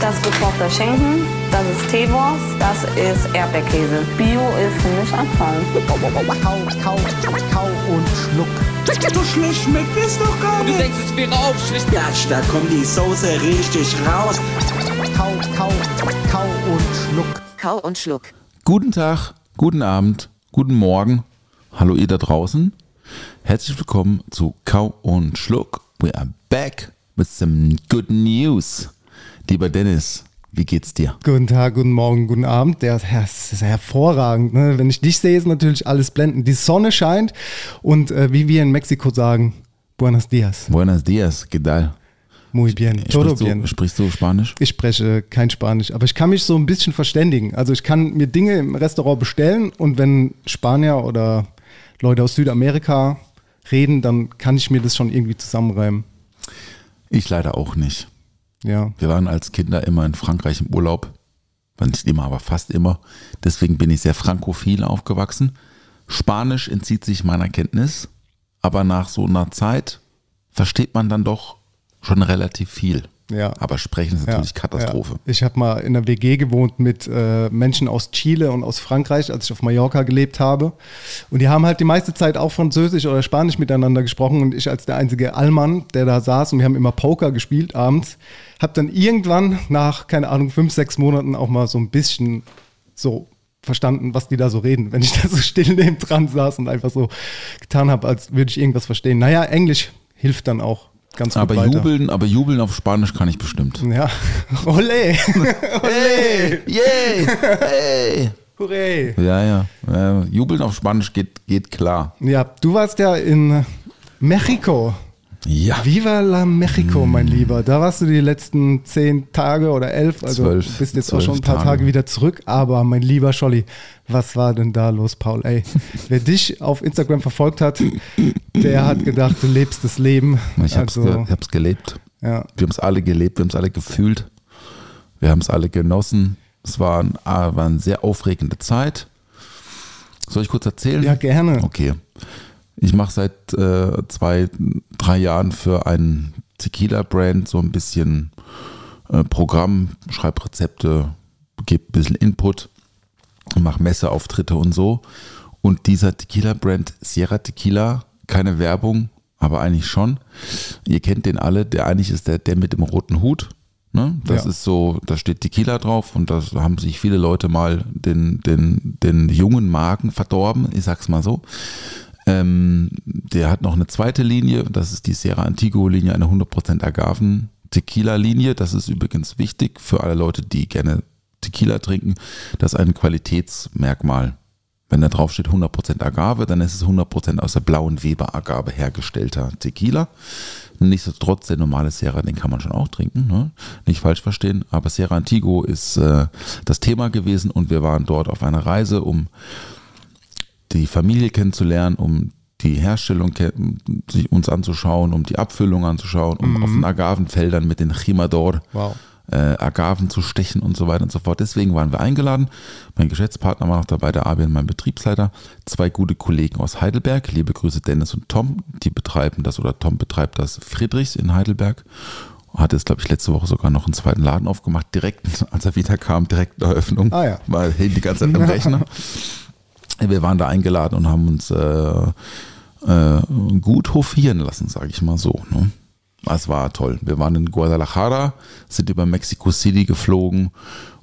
Das ist gekochter Schinken, das ist Teewurst, das ist Erdbeerkäse. Bio ist für mich Anfang. Kau, kau, kau und schluck. So schlecht schmeckt es doch gar nicht. denkst, es wäre aufschlicht. Ja, da kommt die Soße richtig raus. Kau, kau, kau und schluck. Kau und Schluck. Guten Tag, guten Abend, guten Morgen. Hallo ihr da draußen. Herzlich willkommen zu Kau und Schluck. We are back with some good news. Lieber Dennis, wie geht's dir? Guten Tag, guten Morgen, guten Abend. Der, das ist hervorragend. Ne? Wenn ich dich sehe, ist natürlich alles blendend. Die Sonne scheint und äh, wie wir in Mexiko sagen, Buenos dias. Buenos dias, ¿qué tal? Muy bien. Todo Sprichst bien. du, sprichst du Spanisch? Ich spreche kein Spanisch, aber ich kann mich so ein bisschen verständigen. Also ich kann mir Dinge im Restaurant bestellen und wenn Spanier oder Leute aus Südamerika reden, dann kann ich mir das schon irgendwie zusammenreimen. Ich leider auch nicht. Ja. Wir waren als Kinder immer in Frankreich im Urlaub. Nicht immer, aber fast immer. Deswegen bin ich sehr frankophil aufgewachsen. Spanisch entzieht sich meiner Kenntnis, aber nach so einer Zeit versteht man dann doch schon relativ viel. Ja. Aber sprechen ist natürlich Katastrophe. Ja. Ich habe mal in einer WG gewohnt mit äh, Menschen aus Chile und aus Frankreich, als ich auf Mallorca gelebt habe. Und die haben halt die meiste Zeit auch Französisch oder Spanisch miteinander gesprochen. Und ich als der einzige Allmann, der da saß und wir haben immer Poker gespielt abends, habe dann irgendwann nach, keine Ahnung, fünf, sechs Monaten auch mal so ein bisschen so verstanden, was die da so reden, wenn ich da so still neben dran saß und einfach so getan habe, als würde ich irgendwas verstehen. Naja, Englisch hilft dann auch ganz gut Aber weiter. jubeln, aber jubeln auf Spanisch kann ich bestimmt. Ja, ole, ole, yay, hey. hurray. Ja, ja. Äh, jubeln auf Spanisch geht, geht klar. Ja, du warst ja in Mexiko. Ja. Viva la Mexico, mein Lieber. Da warst du die letzten zehn Tage oder elf. Also Zwölf. bist jetzt auch schon ein paar Tage. Tage wieder zurück. Aber mein lieber Scholli, was war denn da los, Paul? Ey, wer dich auf Instagram verfolgt hat, der hat gedacht, du lebst das Leben. Ich hab's, also, ge ich hab's gelebt. ja. Wir haben es alle gelebt, wir haben es alle gefühlt. Wir haben es alle genossen. Es war, ein, ah, war eine sehr aufregende Zeit. Soll ich kurz erzählen? ja, gerne. Okay. Ich mache seit äh, zwei, drei Jahren für einen Tequila-Brand so ein bisschen äh, Programm, schreibe Rezepte, gebe ein bisschen Input, mache Messeauftritte und so. Und dieser Tequila-Brand Sierra Tequila, keine Werbung, aber eigentlich schon. Ihr kennt den alle, der eigentlich ist der, der mit dem roten Hut. Ne? Das Ja. ist so, da steht Tequila drauf und da haben sich viele Leute mal den, den, den jungen Magen verdorben, ich sag's mal so. Ähm, der hat noch eine zweite Linie, das ist die Sierra Antigo-Linie, eine 100% Agaven-Tequila-Linie. Das ist übrigens wichtig für alle Leute, die gerne Tequila trinken. Das ist ein Qualitätsmerkmal. Wenn da drauf steht 100% Agave, dann ist es 100% aus der blauen Weber-Agave hergestellter Tequila. Nichtsdestotrotz, der normale Sierra, den kann man schon auch trinken, ne? nicht falsch verstehen. Aber Sierra Antigo ist äh, das Thema gewesen und wir waren dort auf einer Reise, um die Familie kennenzulernen, um die Herstellung sich uns anzuschauen, um die Abfüllung anzuschauen, um auf den Agavenfeldern mit den Chimador Wow. äh, Agaven zu stechen und so weiter und so fort. Deswegen waren wir eingeladen. Mein Geschäftspartner war noch dabei, der Armin, mein Betriebsleiter. Zwei gute Kollegen aus Heidelberg. Liebe Grüße Dennis und Tom. Die betreiben das oder Tom betreibt das Friedrichs in Heidelberg. Hat jetzt, glaube ich, letzte Woche sogar noch einen zweiten Laden aufgemacht. Direkt, als er wieder kam, direkt eine Eröffnung. Ah ja. War hey, die ganze Zeit am Rechner. Wir waren da eingeladen und haben uns äh, äh, gut hofieren lassen, sage ich mal so. Ne? Es war toll. Wir waren in Guadalajara, sind über Mexico City geflogen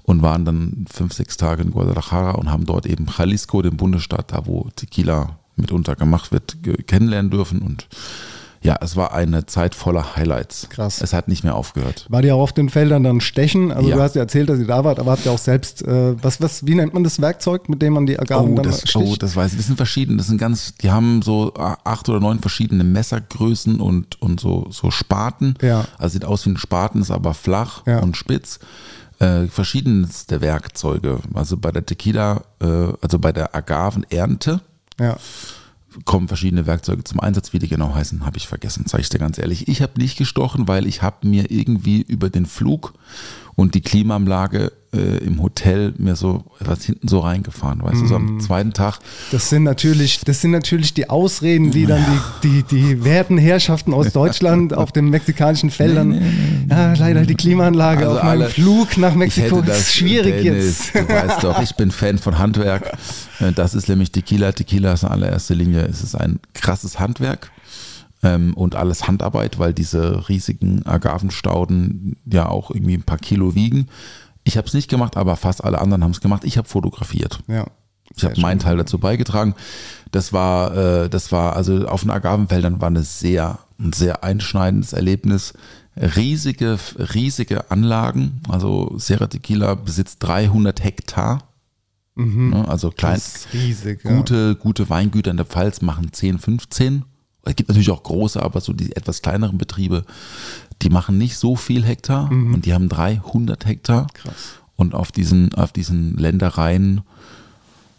und waren dann fünf, sechs Tage in Guadalajara und haben dort eben Jalisco, den Bundesstaat, da wo Tequila mitunter gemacht wird, kennenlernen dürfen. Und Ja, es war eine Zeit voller Highlights. Krass. Es hat nicht mehr aufgehört. War die auch auf den Feldern dann stechen? Also Ja. du hast ja erzählt, dass ihr da wart, aber habt ihr auch selbst, äh, was, was, wie nennt man das Werkzeug, mit dem man die Agaven Oh dann das, sticht? oh, das weiß ich. Das sind verschiedene. Das sind ganz, die haben so acht oder neun verschiedene Messergrößen und, und so, so Spaten. Ja. Also sieht aus wie ein Spaten, ist aber flach Ja. und spitz. Äh, verschiedenste Werkzeuge. Also bei der Tequila, äh, also bei der Agavenernte ja. Kommen verschiedene Werkzeuge zum Einsatz. Wie die genau heißen, habe ich vergessen, sage ich dir ganz ehrlich. Ich habe nicht gestochen, weil ich habe mir irgendwie über den Flug und die Klimaanlage äh, im Hotel mir so was hinten so reingefahren. Weißt du, so Mhm. am zweiten Tag Das sind natürlich, das sind natürlich die Ausreden, die dann die, die, die werten Herrschaften aus Deutschland auf den mexikanischen Feldern. Ja, leider die Klimaanlage Also auf meinem alle- Flug nach Mexiko hätte ist das, schwierig Dennis, jetzt. Du weißt doch, ich bin Fan von Handwerk. Äh, Das ist nämlich Tequila. Tequila ist in allererster Linie, es ist ein krasses Handwerk ähm, und alles Handarbeit, weil diese riesigen Agavenstauden ja auch irgendwie ein paar Kilo wiegen. Ich habe es nicht gemacht, aber fast alle anderen haben es gemacht. Ich habe fotografiert. Ja. Ich habe meinen Teil dazu beigetragen. Das war, äh, das war, also auf den Agavenfeldern war eine sehr, ein sehr einschneidendes Erlebnis. Riesige, riesige Anlagen. Also Sierra Tequila besitzt 300 Hektar. Ne, also klein, riesig. ja. gute, gute Weingüter in der Pfalz machen 10, 15. Es gibt natürlich auch große, aber so die etwas kleineren Betriebe, die machen nicht so viel Hektar und die haben 300 Hektar. Mhm. Krass. Und auf diesen, auf diesen Ländereien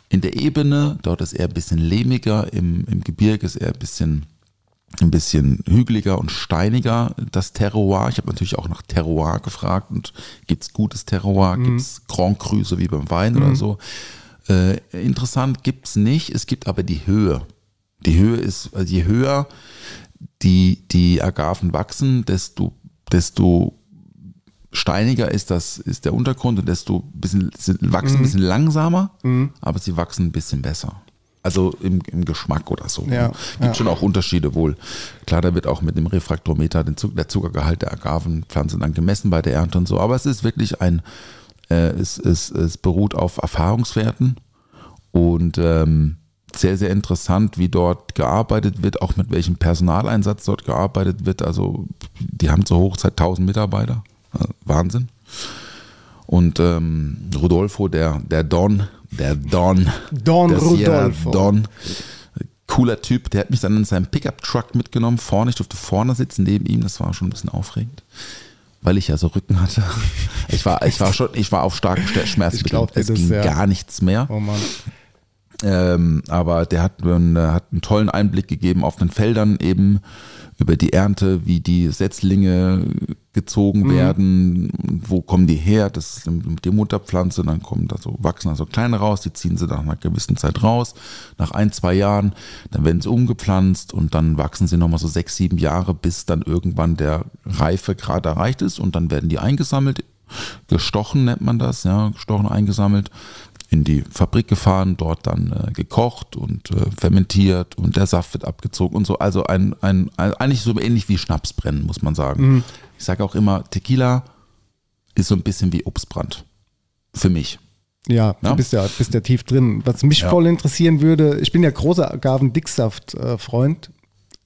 in der Ebene, dort ist eher ein bisschen lehmiger, im, im Gebirge ist eher ein bisschen, ein bisschen hügeliger und steiniger das Terroir. Ich habe natürlich auch nach Terroir gefragt und gibt es gutes Terroir, gibt es Grand Cru, so wie beim Wein oder so. Äh, interessant gibt es nicht, es gibt aber die Höhe. Die Höhe ist, also je höher die, die Agaven wachsen, desto, desto steiniger ist das, ist der Untergrund und desto bisschen, sie wachsen ein bisschen langsamer, aber sie wachsen ein bisschen besser. Also im, im Geschmack oder so. Ja, Gibt ja. schon auch Unterschiede wohl. Klar, da wird auch mit dem Refraktometer den Zuck, der Zuckergehalt der Agavenpflanze dann gemessen bei der Ernte und so. Aber es ist wirklich ein, äh, es, es, es beruht auf Erfahrungswerten und ähm, sehr, sehr interessant, wie dort gearbeitet wird, auch mit welchem Personaleinsatz dort gearbeitet wird. Also die haben zur Hochzeit 1000 Mitarbeiter. Wahnsinn. Und ähm, Rodolfo, der, der Don, der Don, Don der Rodolfo. Don, cooler Typ, der hat mich dann in seinem Pickup-Truck mitgenommen, vorne, ich durfte vorne sitzen, neben ihm, das war schon ein bisschen aufregend, weil ich ja so Rücken hatte. Ich war, ich war schon, ich war auf starken Schmerzen, Ich glaub es ging ja. gar nichts mehr. Oh Mann. Ähm, aber der hat, einen, äh, hat einen tollen Einblick gegeben auf den Feldern eben über die Ernte, wie die Setzlinge gezogen Mhm. werden, wo kommen die her, das ist die Mutterpflanze, dann kommen da so, wachsen da so kleine raus, die ziehen sie nach einer gewissen Zeit raus, nach ein, zwei Jahren, dann werden sie umgepflanzt und dann wachsen sie nochmal so sechs, sieben Jahre, bis dann irgendwann der Reifegrad erreicht ist und dann werden die eingesammelt, gestochen nennt man das, ja, gestochen, eingesammelt, in die Fabrik gefahren, dort dann äh, gekocht und äh, fermentiert und der Saft wird abgezogen und so. Also ein, ein, ein eigentlich so ähnlich wie Schnapsbrennen, muss man sagen. Ich sage auch immer, Tequila ist so ein bisschen wie Obstbrand. Für mich. Ja, Ja. du bist ja, bist ja tief drin. Was mich Ja. voll interessieren würde, ich bin ja großer Agaven-Dicksaft-Freund.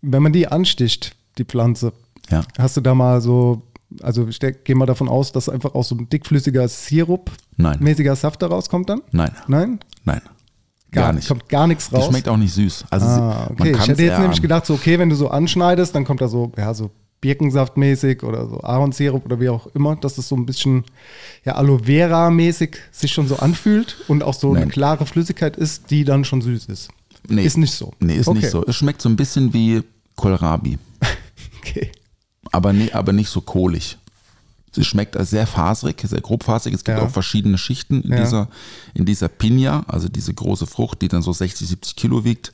Wenn man die ansticht, die Pflanze, Ja. hast du da mal so, also ich denk- gehe mal davon aus, dass einfach auch so ein dickflüssiger Sirup, Nein. mäßiger Saft daraus kommt dann? Nein. Nein? Nein. Gar, nicht. Kommt gar nichts raus. schmeckt auch nicht süß. Also ah, okay. Ich hätte jetzt nämlich gedacht, so, okay, wenn du so anschneidest, dann kommt da so, ja, so Birkensaftmäßig oder so Ahornsirup oder wie auch immer, dass das so ein bisschen ja, Aloe Vera-mäßig sich schon so anfühlt und auch so eine Nein. klare Flüssigkeit ist, die dann schon süß ist. Nee. Ist nicht so. Nee, ist Okay. nicht so. Es schmeckt so ein bisschen wie Kohlrabi. Okay. Aber, nee, aber nicht so kohlig. Sie schmeckt als sehr faserig, sehr grobfaserig. Es gibt Ja. auch verschiedene Schichten in, Ja. dieser, in dieser Pina, also diese große Frucht, die dann so 60, 70 Kilo wiegt.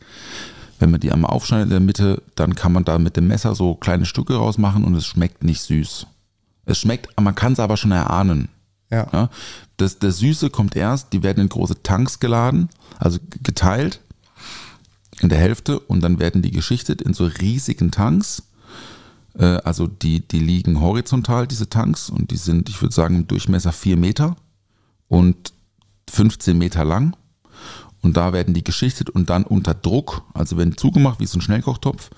Wenn man die einmal aufschneidet in der Mitte, dann kann man da mit dem Messer so kleine Stücke rausmachen und es schmeckt nicht süß. Es schmeckt, man kann es aber schon erahnen. Ja. Ja, das, das Süße kommt erst, die werden in große Tanks geladen, also geteilt in der Hälfte und dann werden die geschichtet in so riesigen Tanks. Äh, Also die, die liegen horizontal, diese Tanks, und die sind, ich würde sagen, im Durchmesser 4 Meter und 15 Meter lang. Und da werden die geschichtet und dann unter Druck, also werden zugemacht wie so ein Schnellkochtopf,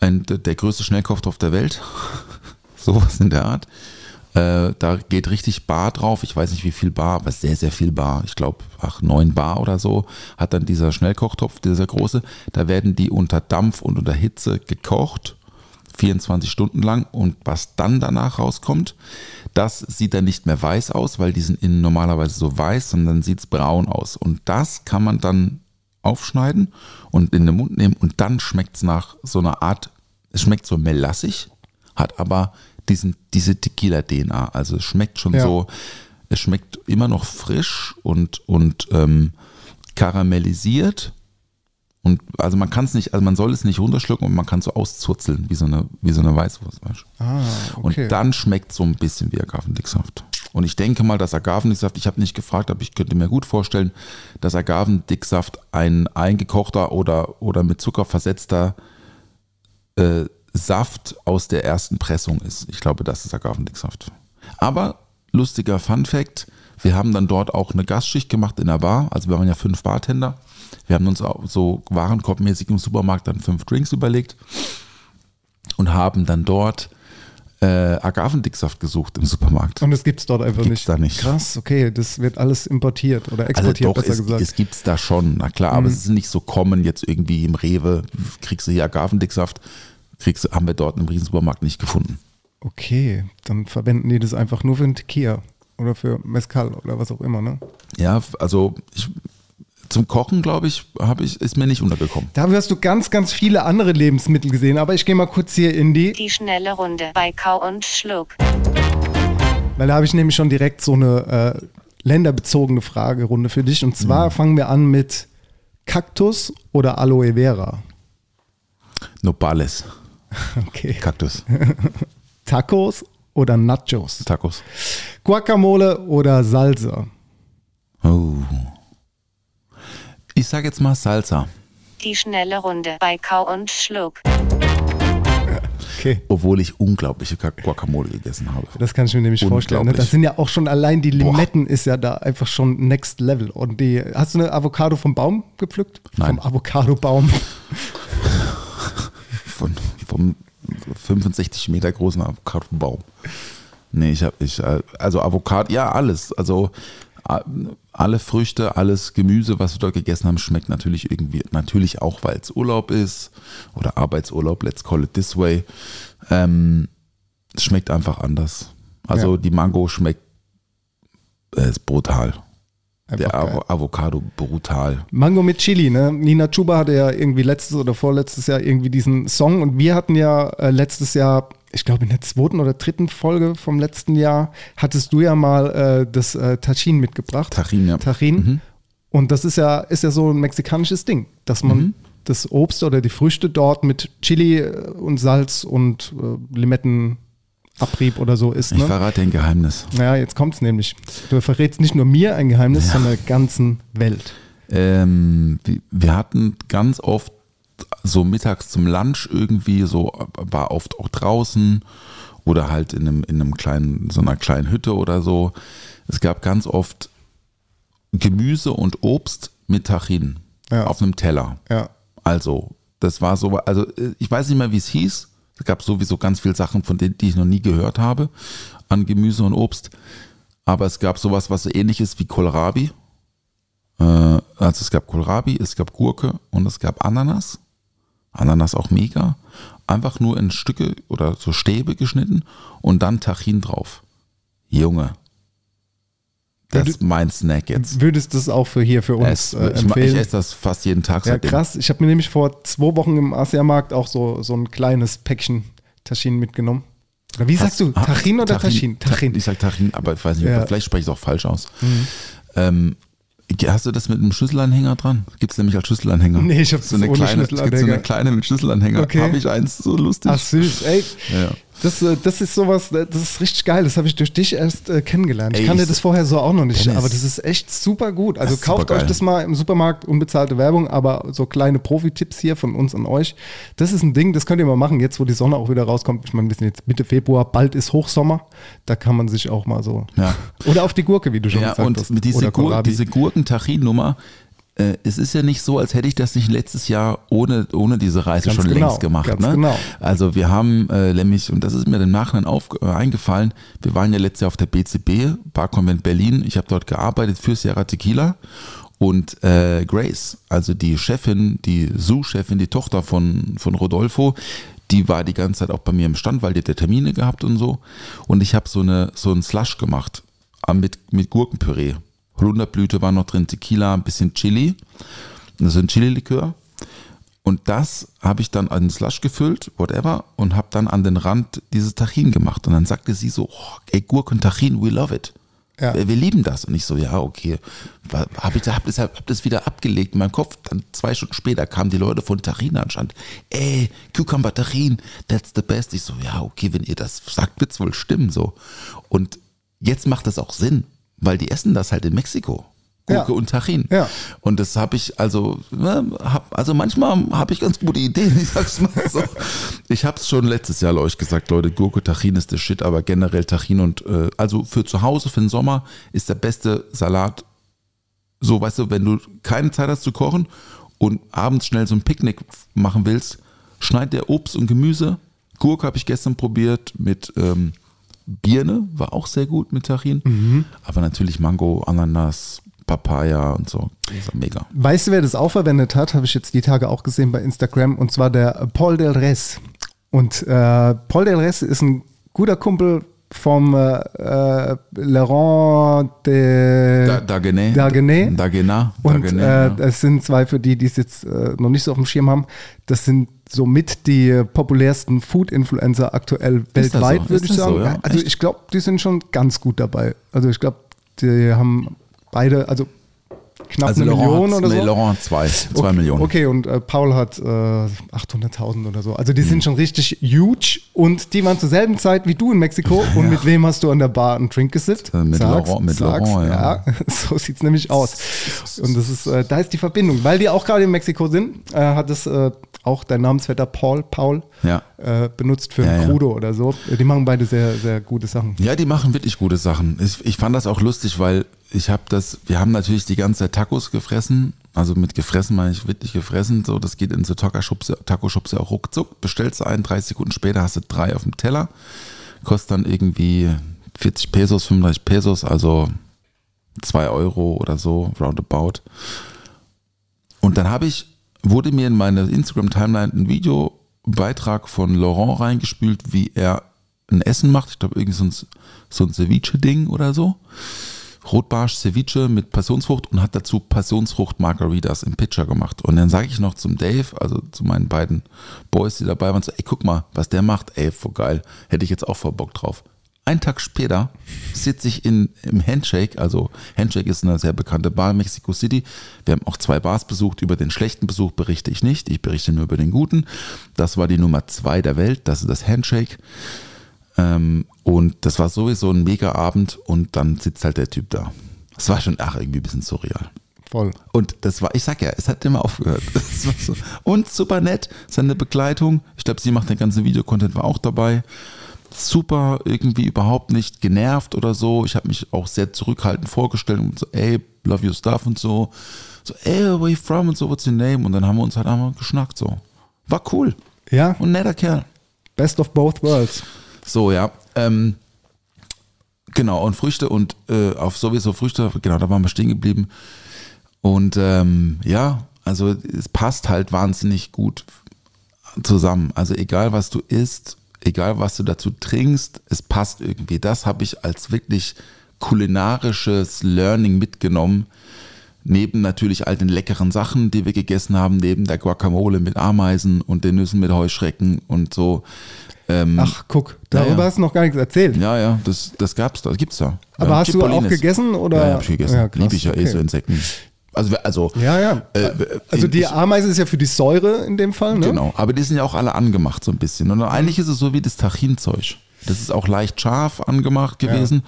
ein, der größte Schnellkochtopf der Welt. Sowas in der Art. Äh, da geht richtig Bar drauf. Ich weiß nicht, wie viel Bar, aber sehr, sehr viel Bar. Ich glaube, ach, neun Bar oder so hat dann dieser Schnellkochtopf, dieser große. Da werden die unter Dampf und unter Hitze gekocht. 24 Stunden lang und was dann danach rauskommt, das sieht dann nicht mehr weiß aus, weil die sind innen normalerweise so weiß, sondern sieht es braun aus. Und das kann man dann aufschneiden und in den Mund nehmen und dann schmeckt es nach so einer Art, es schmeckt so melassig, hat aber diesen, diese Tequila-DNA. Also es schmeckt schon Ja. so, es schmeckt immer noch frisch und, und ähm, karamellisiert. Und also man kann es nicht, also man soll es nicht runterschlucken und man kann so auszurzeln, wie so eine, wie so eine Weißwurst. Ah, okay. Und dann schmeckt so ein bisschen wie Agavendicksaft. Und ich denke mal, dass Agavendicksaft, ich habe nicht gefragt, aber ich könnte mir gut vorstellen, dass Agavendicksaft ein eingekochter oder, oder mit Zucker versetzter äh, Saft aus der ersten Pressung ist. Ich glaube, das ist Agavendicksaft. Aber lustiger Fun Fact, wir haben dann dort auch eine Gastschicht gemacht in der Bar. Also wir waren ja fünf Bartender. Wir haben uns auch so warenkorbmäßig im Supermarkt dann fünf Drinks überlegt und haben dann dort äh, Agavendicksaft gesucht im Supermarkt. Und das gibt es dort einfach Gibt's nicht. da nicht. Krass, okay, das wird alles importiert oder Also exportiert, doch, besser es, gesagt. Mhm. es gibt es da schon, na klar, aber es ist nicht so kommen jetzt irgendwie im Rewe, kriegst du hier Agavendicksaft, kriegst du, haben wir dort im Riesensupermarkt nicht gefunden. okay, dann verwenden die das einfach nur für einen Tequila oder für Mezcal oder was auch immer, ne? Ja, also ich, zum Kochen, glaube ich, habe ich, ist mir nicht untergekommen. Dafür hast du ganz, ganz viele andere Lebensmittel gesehen, aber ich gehe mal kurz hier in die, Die schnelle Runde bei Kau und Schluck. weil da habe ich nämlich schon direkt so eine äh, länderbezogene Fragerunde für dich. Und zwar fangen wir an mit Kaktus oder Aloe Vera. Nopales, Okay. Kaktus, Tacos oder Nachos? Tacos. Guacamole oder Salsa? Oh. Ich sage jetzt mal Salsa, Die schnelle Runde bei Kau und Schluck. Okay. obwohl ich unglaubliche Guacamole gegessen habe. Das kann ich mir nämlich vorstellen. Ne? Das sind ja auch schon allein die Boah. Limetten ist ja da einfach schon next level. Und die, hast du eine Avocado vom Baum gepflückt? Nein. Vom Avocado-Baum. von, vom 65 Meter großen Avocadobaum. Nee, ich habe, ich, äh, also Avocado, ja, alles. Also alle Früchte, alles Gemüse, was wir dort gegessen haben, schmeckt natürlich irgendwie, natürlich auch, weil es Urlaub ist oder Arbeitsurlaub, let's call it this way. Ähm, es schmeckt einfach anders. Also Ja. die Mango schmeckt, äh, ist brutal. Einfach Der Avo. Avocado brutal. Mango mit Chili, ne? Nina Chuba hatte ja irgendwie letztes oder vorletztes Jahr irgendwie diesen Song und wir hatten ja äh, letztes Jahr, ich glaube in der zweiten oder dritten Folge vom letzten Jahr, hattest du ja mal äh, das äh, Tachin mitgebracht. Tajín, ja. Tachin. Mhm. Und das ist ja, ist ja so ein mexikanisches Ding, dass man Mhm. das Obst oder die Früchte dort mit Chili äh, und Salz und äh, Limettenabrieb oder so isst. Ich Ne? verrate ein Geheimnis. Ja, jetzt kommt's nämlich. Du verrätst nicht nur mir ein Geheimnis, sondern der ganzen Welt. Ähm, wir hatten ganz oft so mittags zum Lunch irgendwie so, war oft auch draußen oder halt in einem, in einem kleinen, so einer kleinen Hütte oder so. Es gab ganz oft Gemüse und Obst mit Tachin Ja. auf einem Teller. Ja. Also, das war so, also äh, ich weiß nicht mehr, wie es hieß. Es gab sowieso ganz viele Sachen, von denen, die ich noch nie gehört habe, an Gemüse und Obst. Aber es gab sowas, was so ähnlich ist wie Kohlrabi. Äh, also es gab Kohlrabi, es gab Gurke und es gab Ananas. Ananas auch mega. Einfach nur in Stücke oder so Stäbe geschnitten und dann Tachin drauf. Junge. Das ist mein Snack jetzt. Würdest du das auch für hier für uns Es, äh, ich, ich empfehlen? esse das fast jeden Tag ja, seitdem. krass. Ich habe mir nämlich vor zwei Wochen im Asiamarkt auch so, so ein kleines Päckchen Taschin mitgenommen. Oder wie sagst du? Tachin oder Taschin? Tachin. Ich sag Tachin, aber ich weiß nicht, Ja. vielleicht spreche ich es auch falsch aus. Ähm, hast du das mit einem Schlüsselanhänger dran? Gibt es nämlich als Schlüsselanhänger. Nee, ich hab's so eine ohne kleine, so eine kleine mit Schlüsselanhänger. Okay. Habe ich eins, so lustig. Ach süß, ey. Ja. Das, äh, das ist sowas, äh, das ist richtig geil. Das habe ich durch dich erst äh, kennengelernt. Ich Ey, kannte ich- das vorher so auch noch nicht, Dennis. aber das ist echt super gut. Also kauft euch das mal im Supermarkt, unbezahlte Werbung, aber so kleine Profi-Tipps hier von uns an euch. Das ist ein Ding, das könnt ihr mal machen, jetzt wo die Sonne auch wieder rauskommt. Ich meine, wir sind jetzt Mitte Februar, bald ist Hochsommer. Da kann man sich auch mal so. Ja. Oder auf die Gurke, wie du schon Ja, gesagt und hast. diese, Gur Kohlrabi. diese Gurken-Tachin-Nummer, es ist ja nicht so, als hätte ich das nicht letztes Jahr ohne, ohne diese Reise Ganz schon genau, längst gemacht. ne? genau. Also wir haben äh, nämlich, und das ist mir im Nachhinein auf, äh, eingefallen, wir waren ja letztes Jahr auf der BCB, Barkonvent Berlin. Ich habe dort gearbeitet für Sierra Tequila. Und äh, Grace, also die Chefin, die Sous-Chefin, die Tochter von, von Rodolfo, die war die ganze Zeit auch bei mir im Stand, weil die hat Termine gehabt und so. Und ich habe so, eine, so einen Slush gemacht äh, mit, mit Gurkenpüree. Holunderblüte war noch drin, Tequila, ein bisschen Chili. Das ist ein Chili-Likör. Und das habe ich dann an den Slush gefüllt, whatever, und habe dann an den Rand dieses Tachin gemacht. Und dann sagte sie so, oh, ey, Gurken Tachin, we love it. Ja. Wir, wir lieben das. Und ich so, ja, okay. Habe ich hab das, hab das wieder abgelegt in meinem Kopf. Dann zwei Stunden später kamen die Leute von Tachin anscheinend. Ey, Cucumber Tachin, that's the best. Ich so, ja, okay, wenn ihr das sagt, wird's wohl stimmen, so. Und jetzt macht das auch Sinn, weil die essen das halt in Mexiko. Gurke Ja. und Tachin. Ja. Und das habe ich, also, ne, hab, also manchmal habe ich ganz gute Ideen, ich sag's mal so. Ich habe es schon letztes Jahr euch gesagt, Leute, Gurke, Tachin ist der Shit, aber generell Tachin und, äh, also für zu Hause, für den Sommer ist der beste Salat, so, weißt du, wenn du keine Zeit hast zu kochen und abends schnell so ein Picknick machen willst, schneid dir Obst und Gemüse. Gurke habe ich gestern probiert mit ähm, Birne, war auch sehr gut mit Tachin. Aber natürlich Mango, Ananas, Papaya und so. Mega. Weißt du, wer das auch verwendet hat? Habe ich jetzt die Tage auch gesehen bei Instagram. Und zwar der Paul Del Res. Und äh, Paul Del Res ist ein guter Kumpel vom äh, äh, Laurent de Da, Dagenet. Dagenet. Dagena. Und Dagenet, äh, das sind zwei, für die, die es jetzt äh, noch nicht so auf dem Schirm haben, das sind somit die populärsten Food-Influencer aktuell Ist weltweit, so? würde ich sagen. so, ja? Also Echt? ich glaube, die sind schon ganz gut dabei. Also ich glaube, die haben beide, also knapp Also eine Laurent, Million oder nee, so. Laurent zwei, zwei okay, Millionen. Okay, und äh, Paul hat äh, 800.000 oder so. Also die Hm. sind schon richtig huge und die waren zur selben Zeit wie du in Mexiko. Und mit wem hast du an der Bar einen Drink gesippt? Äh, mit Laurent- mit Laurent, ja. So sieht's nämlich aus. Und das ist, äh, da ist die Verbindung. Weil die auch gerade in Mexiko sind, äh, hat es äh, auch dein Namensvetter Paul, Paul Ja. äh, benutzt für Ja, ein ja. Crudo oder so. Die machen beide sehr, sehr gute Sachen. Ja, die machen wirklich gute Sachen. Ich, ich fand das auch lustig, weil ich habe das, wir haben natürlich die ganze Zeit Tacos gefressen. Also mit gefressen meine ich wirklich gefressen. So, das geht in so Taco-Shops ja auch ruckzuck. Bestellst du einen, 30 Sekunden später hast du drei auf dem Teller. Kostet dann irgendwie 40 Pesos, 35 Pesos, also 2 Euro oder so, roundabout. Und dann habe ich, wurde mir in meine Instagram-Timeline ein Videobeitrag von Laurent reingespült, wie er ein Essen macht. Ich glaube, irgendwie so ein, so ein Ceviche-Ding oder so. Rotbarsch Ceviche mit Passionsfrucht und hat dazu Passionsfrucht Margaritas im Pitcher gemacht. Und dann sage ich noch zum Dave, also zu meinen beiden Boys, die dabei waren, so, ey, guck mal, was der macht, ey, voll geil. Hätte ich jetzt auch voll Bock drauf. Einen Tag später sitze ich in, im Handshake, also Handshake ist eine sehr bekannte Bar in Mexico City. Wir haben auch zwei Bars besucht. Über den schlechten Besuch berichte ich nicht. Ich berichte nur über den guten. Das war die Nummer zwei der Welt. Das ist das Handshake. Ähm, und das war sowieso ein mega Abend und dann sitzt halt der Typ da. Das war schon ach, irgendwie ein bisschen surreal. Voll. Und das war, ich sag ja, es hat immer aufgehört. So. Und super nett, seine Begleitung. Ich glaube, sie macht den ganzen Videocontent, war auch dabei. Super, irgendwie überhaupt nicht genervt oder so. Ich habe mich auch sehr zurückhaltend vorgestellt und so, ey, love your stuff und so. So, ey, where are you from und so, what's your name? Und dann haben wir uns halt einmal geschnackt so. War cool. Ja, Und netter Kerl. best of both worlds. So, ja. Ähm, genau, und Früchte und äh, auf sowieso Früchte, genau, da waren wir stehen geblieben. Und ähm, ja, also es passt halt wahnsinnig gut zusammen. Also egal, was du isst, egal, was du dazu trinkst, es passt irgendwie. Das habe ich als wirklich kulinarisches Learning mitgenommen. Neben natürlich all den leckeren Sachen, die wir gegessen haben, neben der Guacamole mit Ameisen und den Nüssen mit Heuschrecken und so. Ähm, Ach, guck, darüber Ja, ja. hast du noch gar nichts erzählt. ja, ja, das, das gab's da, das gibt's da. Aber ja, hast du auch gegessen oder? Ja, ja hab ich gegessen. Ja, krass, Liebe ich ja eh okay. so Insekten. Also, also Ja, ja. Äh, also äh, die ich- Ameise ist ja für die Säure in dem Fall, ne? Genau, aber die sind ja auch alle angemacht so ein bisschen. Und eigentlich ist es so wie das Tachinzeug. Das ist auch leicht scharf angemacht gewesen.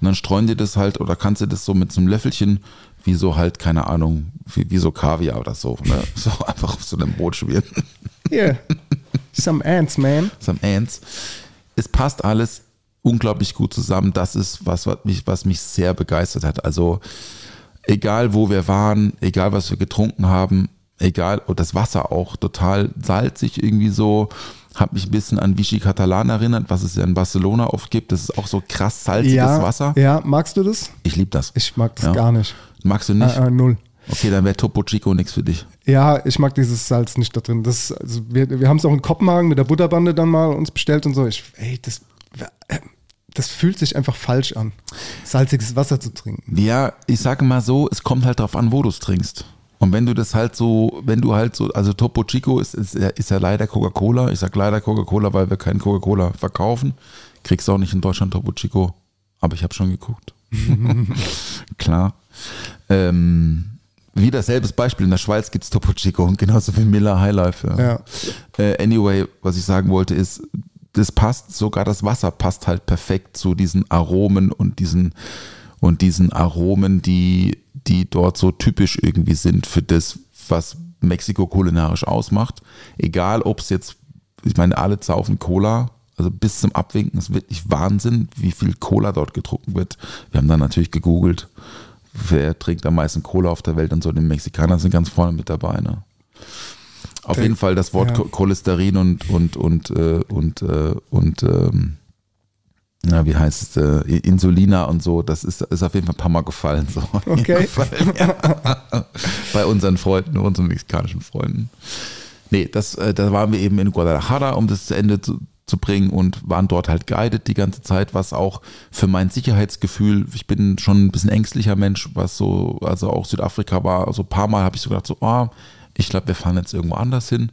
Und dann streuen die das halt oder kannst du das so mit so einem Löffelchen, wie so halt, keine Ahnung, wie, wie so Kaviar oder so. Ne? So einfach auf so einem Brot schmieren. Hier. Some ants, man. Some Ants. Es passt alles unglaublich gut zusammen. Das ist was, was mich, was mich sehr begeistert hat. Also egal wo wir waren, egal was wir getrunken haben, egal, und das Wasser auch total salzig irgendwie so, hat mich ein bisschen an Vichy Catalan erinnert, was es ja in Barcelona oft gibt. Das ist auch so krass salziges ja, Wasser. Ja, magst du das? Ich liebe das. Ich mag das Ja. gar nicht. Magst du nicht? Äh, äh, null. Okay, dann wäre Topo Chico nichts für dich. Ja, ich mag dieses Salz nicht da drin. Das, also wir wir haben es auch in Kopenhagen mit der Butterbande dann mal uns bestellt und so. Ich, ey, das, das fühlt sich einfach falsch an, salziges Wasser zu trinken. Ja, ich sage mal so, es kommt halt drauf an, wo du es trinkst. Und wenn du das halt so, wenn du halt so, also Topo Chico ist, ist, ja- ist ja leider Coca-Cola. Ich sag leider Coca-Cola, weil wir keinen Coca-Cola verkaufen. Kriegst auch nicht in Deutschland Topo Chico. Aber ich habe schon geguckt. Klar. Ähm, wieder selbes Beispiel. In der Schweiz gibt es Topo Chico und genauso wie Miller High Life. Ja. Äh, anyway, was ich sagen wollte ist, das passt, sogar das Wasser passt halt perfekt zu diesen Aromen und diesen, und diesen Aromen, die, die dort so typisch irgendwie sind für das, was Mexiko kulinarisch ausmacht. Egal, ob es jetzt, ich meine, alle saufen Cola, also bis zum Abwinken ist wirklich Wahnsinn, wie viel Cola dort getrunken wird. Wir haben dann natürlich gegoogelt, wer trinkt am meisten Cola auf der Welt und so. Die Mexikaner sind ganz vorne mit dabei. Ne? Auf jeden Fall das Wort ja. Cho- Cholesterin und und und äh, und äh, und ähm, na, wie heißt es, äh, Insulina und so, das ist, ist auf jeden Fall ein paar Mal gefallen. So. Okay. ja. Bei unseren Freunden, unseren mexikanischen Freunden. Nee, das, äh, da waren wir eben in Guadalajara, um das zu Ende zu, zu bringen und waren dort halt guided die ganze Zeit, was auch für mein Sicherheitsgefühl, ich bin schon ein bisschen ängstlicher Mensch, was so, also auch Südafrika war, also ein paar Mal habe ich so gedacht, so, oh, ich glaube, wir fahren jetzt irgendwo anders hin.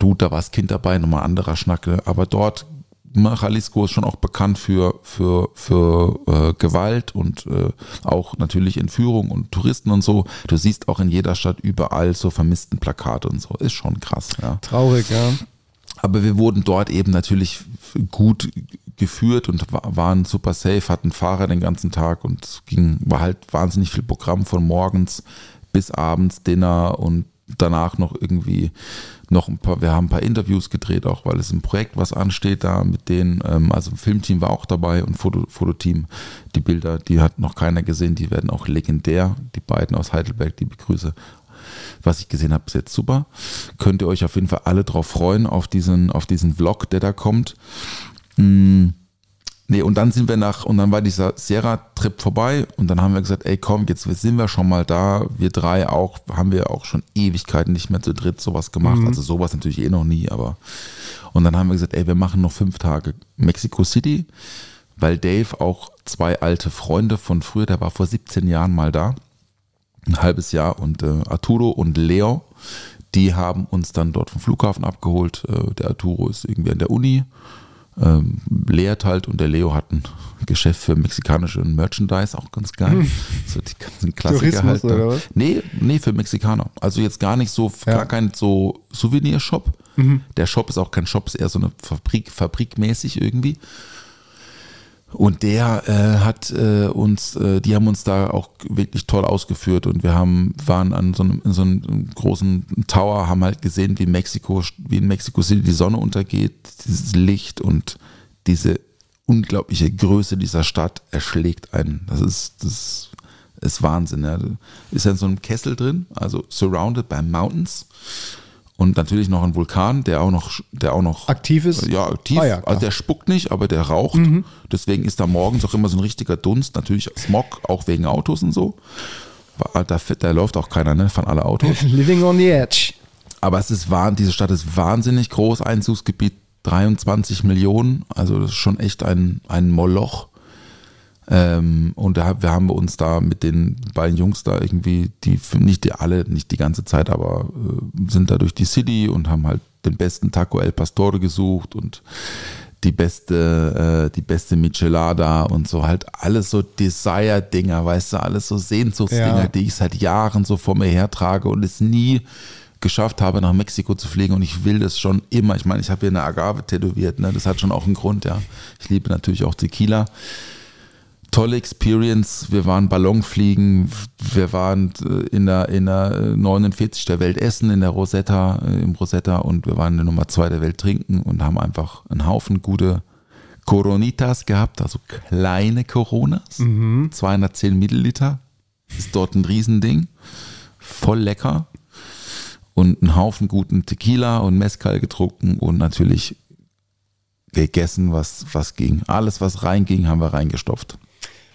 Gut, da war das Kind dabei, nochmal anderer Schnack, ne? aber dort, Jalisco ist schon auch bekannt für, für, für äh, Gewalt und äh, auch natürlich Entführung und Touristen und so. Du siehst auch in jeder Stadt überall so vermissten Plakate und so. Ist schon krass, ja. Traurig, ja. Aber wir wurden dort eben natürlich gut geführt und wa- waren super safe, hatten Fahrer den ganzen Tag und ging, war halt wahnsinnig viel Programm von morgens bis abends, Dinner und danach noch irgendwie noch ein paar, wir haben ein paar Interviews gedreht, auch weil es ein Projekt, was ansteht da mit denen, ähm, also ein Filmteam war auch dabei und Foto, Fototeam, die Bilder, die hat noch keiner gesehen, die werden auch legendär, die beiden aus Heidelberg, die begrüße was ich gesehen habe, ist jetzt super. Könnt ihr euch auf jeden Fall alle drauf freuen, auf diesen, auf diesen Vlog, der da kommt. Mm, Nee, und dann sind wir nach, und dann war dieser Sierra-Trip vorbei und dann haben wir gesagt, ey komm, jetzt sind wir schon mal da. Wir drei auch, haben wir auch schon Ewigkeiten nicht mehr zu dritt sowas gemacht. Also sowas natürlich eh noch nie, aber. Und dann haben wir gesagt, ey, wir machen noch fünf Tage Mexico City, weil Dave auch zwei alte Freunde von früher, der war vor 17 Jahren mal da ein halbes Jahr und äh, Arturo und Leo, die haben uns dann dort vom Flughafen abgeholt. Äh, der Arturo ist irgendwie an der Uni, ähm, lehrt halt und der Leo hat ein Geschäft für mexikanische Merchandise, auch ganz geil. So die ganzen Klassiker Tourismus halt. oder was? Nee, nee, für Mexikaner. Also jetzt gar nicht so, Ja. gar kein so Souvenirshop. Der Shop ist auch kein Shop, ist eher so eine Fabrik, fabrikmäßig irgendwie. Und der äh, hat äh, uns, äh, die haben uns da auch wirklich toll ausgeführt und wir haben, waren an so einem, in so einem großen Tower, haben halt gesehen, wie Mexiko, wie in Mexico City die Sonne untergeht, dieses Licht und diese unglaubliche Größe dieser Stadt erschlägt einen. Das ist, das ist Wahnsinn. Ja. Ist ja in so einem Kessel drin, also surrounded by mountains. Und natürlich noch ein Vulkan, der auch noch, der auch noch Aktiv ist? Ja, aktiv. Ah ja, also der spuckt nicht, aber der raucht. Deswegen ist da morgens auch immer so ein richtiger Dunst. Natürlich Smog, auch wegen Autos und so. Da, da, läuft auch keiner, ne? Von alle Autos. Living on the edge. Aber es ist wahr, diese Stadt ist wahnsinnig groß, Einzugsgebiet 23 Millionen, also das ist schon echt ein, ein Moloch. Ähm, und da, wir haben uns da mit den beiden Jungs da irgendwie, die nicht die alle, nicht die ganze Zeit, aber äh, sind da durch die City und haben halt den besten Taco El Pastore gesucht und die beste, äh, die beste Michelada und so halt alles so Desire-Dinger, weißt du, alles so Sehnsuchtsdinger, Ja. die ich seit Jahren so vor mir hertrage und es nie geschafft habe, nach Mexiko zu fliegen und ich will das schon immer. Ich meine, ich habe hier eine Agave tätowiert, ne? das hat schon auch einen Grund, ja. Ich liebe natürlich auch Tequila. Tolle Experience. Wir waren Ballonfliegen, wir waren äh, in der, in der äh, 49 der Welt essen, in der Rosetta, äh, im Rosetta und wir waren in der Nummer 2 der Welt trinken und haben einfach einen Haufen gute Coronitas gehabt, also kleine Coronas, 210 Milliliter. ist dort ein Riesending. Voll lecker. Und einen Haufen guten Tequila und Mezcal getrunken und natürlich gegessen, was, was ging. Alles, was reinging, haben wir reingestopft.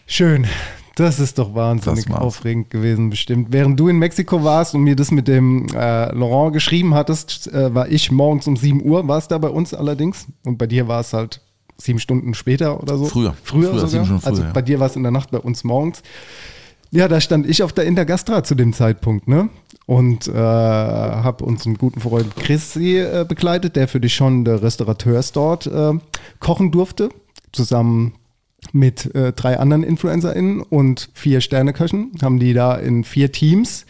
Schön. Das ist doch wahnsinnig aufregend gewesen, bestimmt. Während du in Mexiko warst und mir das mit dem äh, Laurent geschrieben hattest, äh, war ich morgens um 7 Uhr, war es da bei uns allerdings. Und bei dir war es halt sieben Stunden später oder so. Früher. Früher, Früher, sogar. Stunden früher, also ja. bei dir war es in der Nacht, bei uns morgens. Ja, da stand ich auf der Intergastra zu dem Zeitpunkt, ne? Und äh, habe unseren guten Freund Chrissy äh, begleitet, der für die schon der Restaurateurs dort äh, kochen durfte, zusammen mit äh, drei anderen InfluencerInnen und vier Sterneköchen, haben die da in vier Teams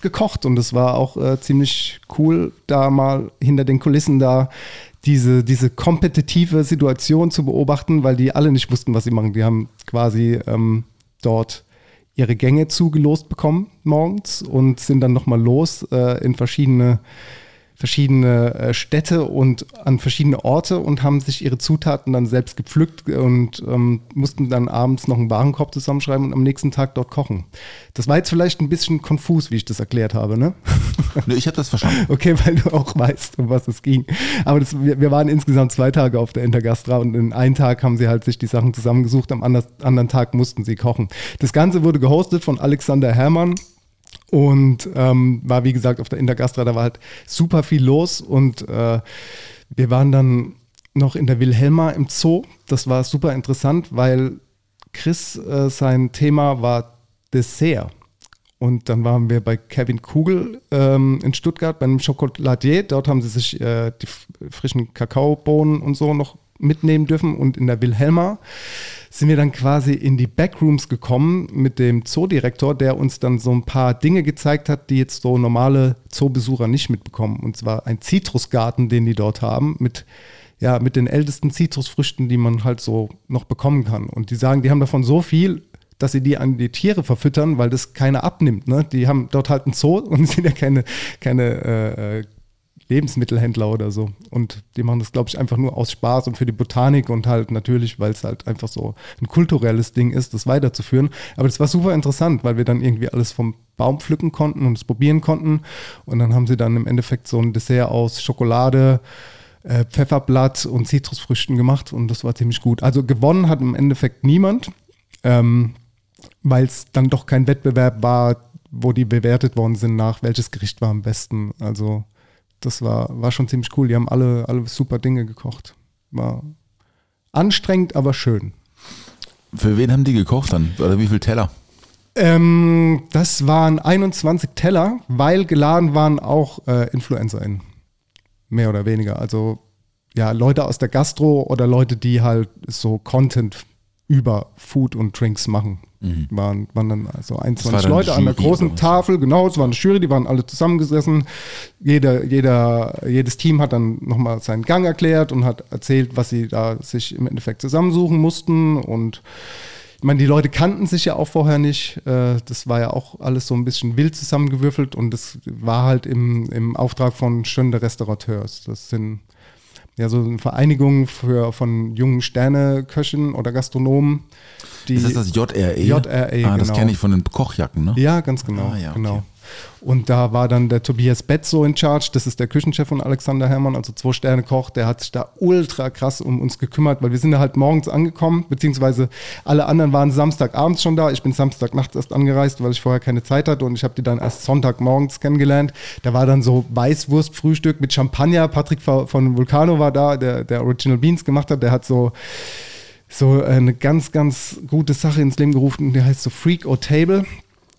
gekocht und es war auch äh, ziemlich cool, da mal hinter den Kulissen da diese, diese kompetitive Situation zu beobachten, weil die alle nicht wussten, was sie machen. Die haben quasi ähm, dort ihre Gänge zugelost bekommen morgens und sind dann nochmal los äh, in verschiedene verschiedene äh, Städte und an verschiedene Orte und haben sich ihre Zutaten dann selbst gepflückt und ähm, mussten dann abends noch einen Warenkorb zusammenschreiben und am nächsten Tag dort kochen. Das war jetzt vielleicht ein bisschen konfus, wie ich das erklärt habe, ne? Nö, ich habe das verstanden. Okay, weil du auch weißt, um was es ging. Aber das, wir, wir waren insgesamt zwei Tage auf der Intergastra und in einem Tag haben sie halt sich die Sachen zusammengesucht, am anders, anderen Tag mussten sie kochen. Das Ganze wurde gehostet von Alexander Herrmann. Und ähm, war, wie gesagt, auf der Intergastra, da war halt super viel los und äh, wir waren dann noch in der Wilhelma im Zoo. Das war super interessant, weil Chris, äh, sein Thema war Dessert. Und dann waren wir bei Kevin Kugel ähm, in Stuttgart bei einem Chocolatier. Dort haben sie sich äh, die frischen Kakaobohnen und so noch mitnehmen dürfen. Und in der Wilhelma sind wir dann quasi in die Backrooms gekommen mit dem Zoodirektor, der uns dann so ein paar Dinge gezeigt hat, die jetzt so normale Zoobesucher nicht mitbekommen. Und zwar ein Zitrusgarten, den die dort haben, mit ja, mit den ältesten Zitrusfrüchten, die man halt so noch bekommen kann. Und die sagen, die haben davon so viel, dass sie die an die Tiere verfüttern, weil das keiner abnimmt. Ne? Die haben dort halt einen Zoo und sind ja keine, keine äh, äh, Lebensmittelhändler oder so. Und die machen das, glaube ich, einfach nur aus Spaß und für die Botanik und halt natürlich, weil es halt einfach so ein kulturelles Ding ist, das weiterzuführen. Aber das war super interessant, weil wir dann irgendwie alles vom Baum pflücken konnten und es probieren konnten. Und dann haben sie dann im Endeffekt so ein Dessert aus Schokolade, äh, Pfefferblatt und Zitrusfrüchten gemacht und das war ziemlich gut. Also gewonnen hat im Endeffekt niemand, ähm, weil es dann doch kein Wettbewerb war, wo die bewertet worden sind nach welches Gericht war am besten. Also das war, war schon ziemlich cool. Die haben alle, alle super Dinge gekocht. War anstrengend, aber schön. Für wen haben die gekocht dann? Oder wie viel Teller? Ähm, das waren 21 Teller, weil geladen waren auch äh, InfluencerInnen. Mehr oder weniger. Also ja, Leute aus der Gastro oder Leute, die halt so Content über Food und Drinks machen. Waren, waren dann also war 21 dann Leute an der großen? Tafel, genau, es war eine Jury, die waren alle zusammengesessen. Jeder, jeder, jedes Team hat dann nochmal seinen Gang erklärt und hat erzählt, was sie da sich im Endeffekt zusammensuchen mussten und ich meine, die Leute kannten sich ja auch vorher nicht. Äh, Das war ja auch alles so ein bisschen wild zusammengewürfelt und das war halt im, im Auftrag von Schönde Restaurateurs. Das sind ja so eine Vereinigung für, von jungen Sterneköchen oder Gastronomen. Die, Ist das das JRE? JRE, Ah, das genau. kenne ich von den Kochjacken, ne? ja, ganz genau. Ah, ja, okay. genau. Und da war dann der Tobias Betz so in Charge, das ist der Küchenchef von Alexander Herrmann, also zwei Sterne Koch, der hat sich da ultra krass um uns gekümmert, weil wir sind da halt morgens angekommen, beziehungsweise alle anderen waren Samstagabends schon da. Ich bin Samstagnachts erst angereist, weil ich vorher keine Zeit hatte und ich habe die dann erst Sonntagmorgens kennengelernt. Da war dann so Weißwurstfrühstück mit Champagner. Patrick von Vulcano war da, der, der Original Beans gemacht hat, der hat so so eine ganz, ganz gute Sache ins Leben gerufen, die heißt so Freak or Table.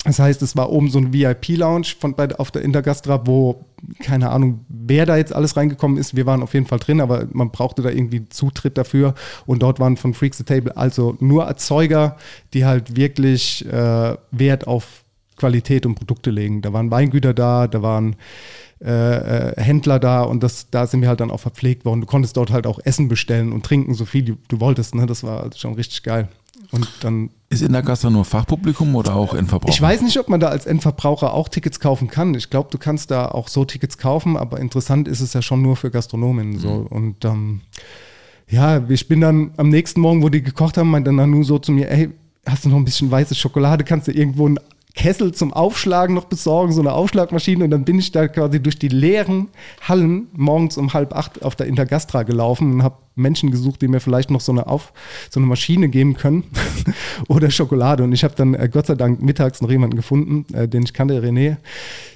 Das heißt, es war oben so ein VIP-Lounge von bei, auf der Intergastra, wo keine Ahnung, wer da jetzt alles reingekommen ist. Wir waren auf jeden Fall drin, aber man brauchte da irgendwie Zutritt dafür. Und dort waren von Freaks the Table also nur Erzeuger, die halt wirklich äh, Wert auf Qualität und Produkte legen. Da waren Weingüter da, da waren äh, äh, Händler da und das, da sind wir halt dann auch verpflegt worden. Du konntest dort halt auch Essen bestellen und trinken, so viel du, du wolltest. Ne? Das war schon richtig geil. Und dann Ist in der Gasse nur Fachpublikum oder auch Endverbraucher? ich weiß nicht, ob man da als Endverbraucher auch Tickets kaufen kann. Ich glaube, du kannst da auch so Tickets kaufen, aber interessant ist es ja schon nur für Gastronomen. So. Und ähm, ja, ich bin dann am nächsten Morgen, wo die gekocht haben, meinte dann nur so zu mir, ey, hast du noch ein bisschen weiße Schokolade? Kannst du irgendwo ein Kessel zum Aufschlagen noch besorgen, so eine Aufschlagmaschine. Und dann bin ich da quasi durch die leeren Hallen morgens um halb acht auf der Intergastra gelaufen und habe Menschen gesucht, die mir vielleicht noch so eine, auf, so eine Maschine geben können oder Schokolade. Und ich habe dann äh, Gott sei Dank mittags noch jemanden gefunden, äh, den ich kannte, René.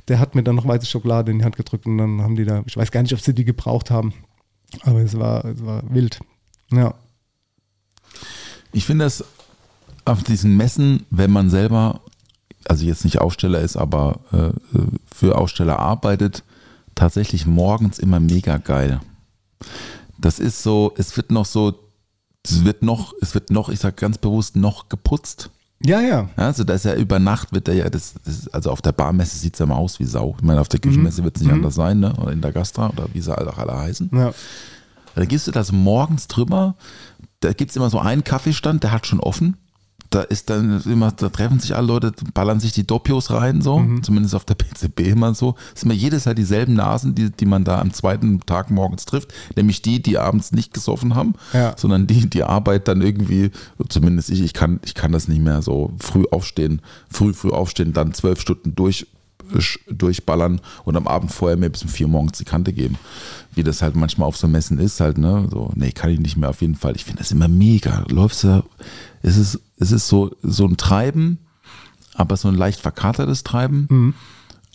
Der hat mir dann noch weiße Schokolade in die Hand gedrückt und dann haben die da, ich weiß gar nicht, ob sie die gebraucht haben, aber es war, es war wild. Ja. Ich finde das auf diesen Messen, wenn man selber, also jetzt nicht Aussteller ist, aber äh, für Aussteller arbeitet, tatsächlich morgens immer mega geil. Das ist so, es wird noch so, es wird noch, es wird noch, ich sag ganz bewusst, noch geputzt. Ja, ja. Also da ist ja über Nacht wird er ja, das, das, also auf der Barmesse sieht es ja mal aus wie Sau. Ich meine, auf der Küchenmesse wird es nicht anders sein, ne? Oder in der Gastra oder wie sie auch alle heißen. ja. Da gehst du das morgens drüber, da gibt es immer so einen Kaffeestand, der hat schon offen. Da ist dann immer, da treffen sich alle Leute, ballern sich die Doppios rein, so, Mhm. zumindest auf der PCB immer so. Es sind immer jedes Jahr dieselben Nasen, die, die man da am zweiten Tag morgens trifft, nämlich die, die abends nicht gesoffen haben, Ja. sondern die, die Arbeit dann irgendwie, zumindest ich, ich kann, ich kann das nicht mehr so früh aufstehen, früh, früh aufstehen, dann zwölf Stunden durch, durchballern und am Abend vorher mir bis um vier morgens die Kante geben. Wie das halt manchmal auf so Messen ist, halt, ne? So, nee, kann ich nicht mehr auf jeden Fall. Ich finde das immer mega. Läufst du, es ist, es ist so, so ein Treiben, aber so ein leicht verkatertes Treiben.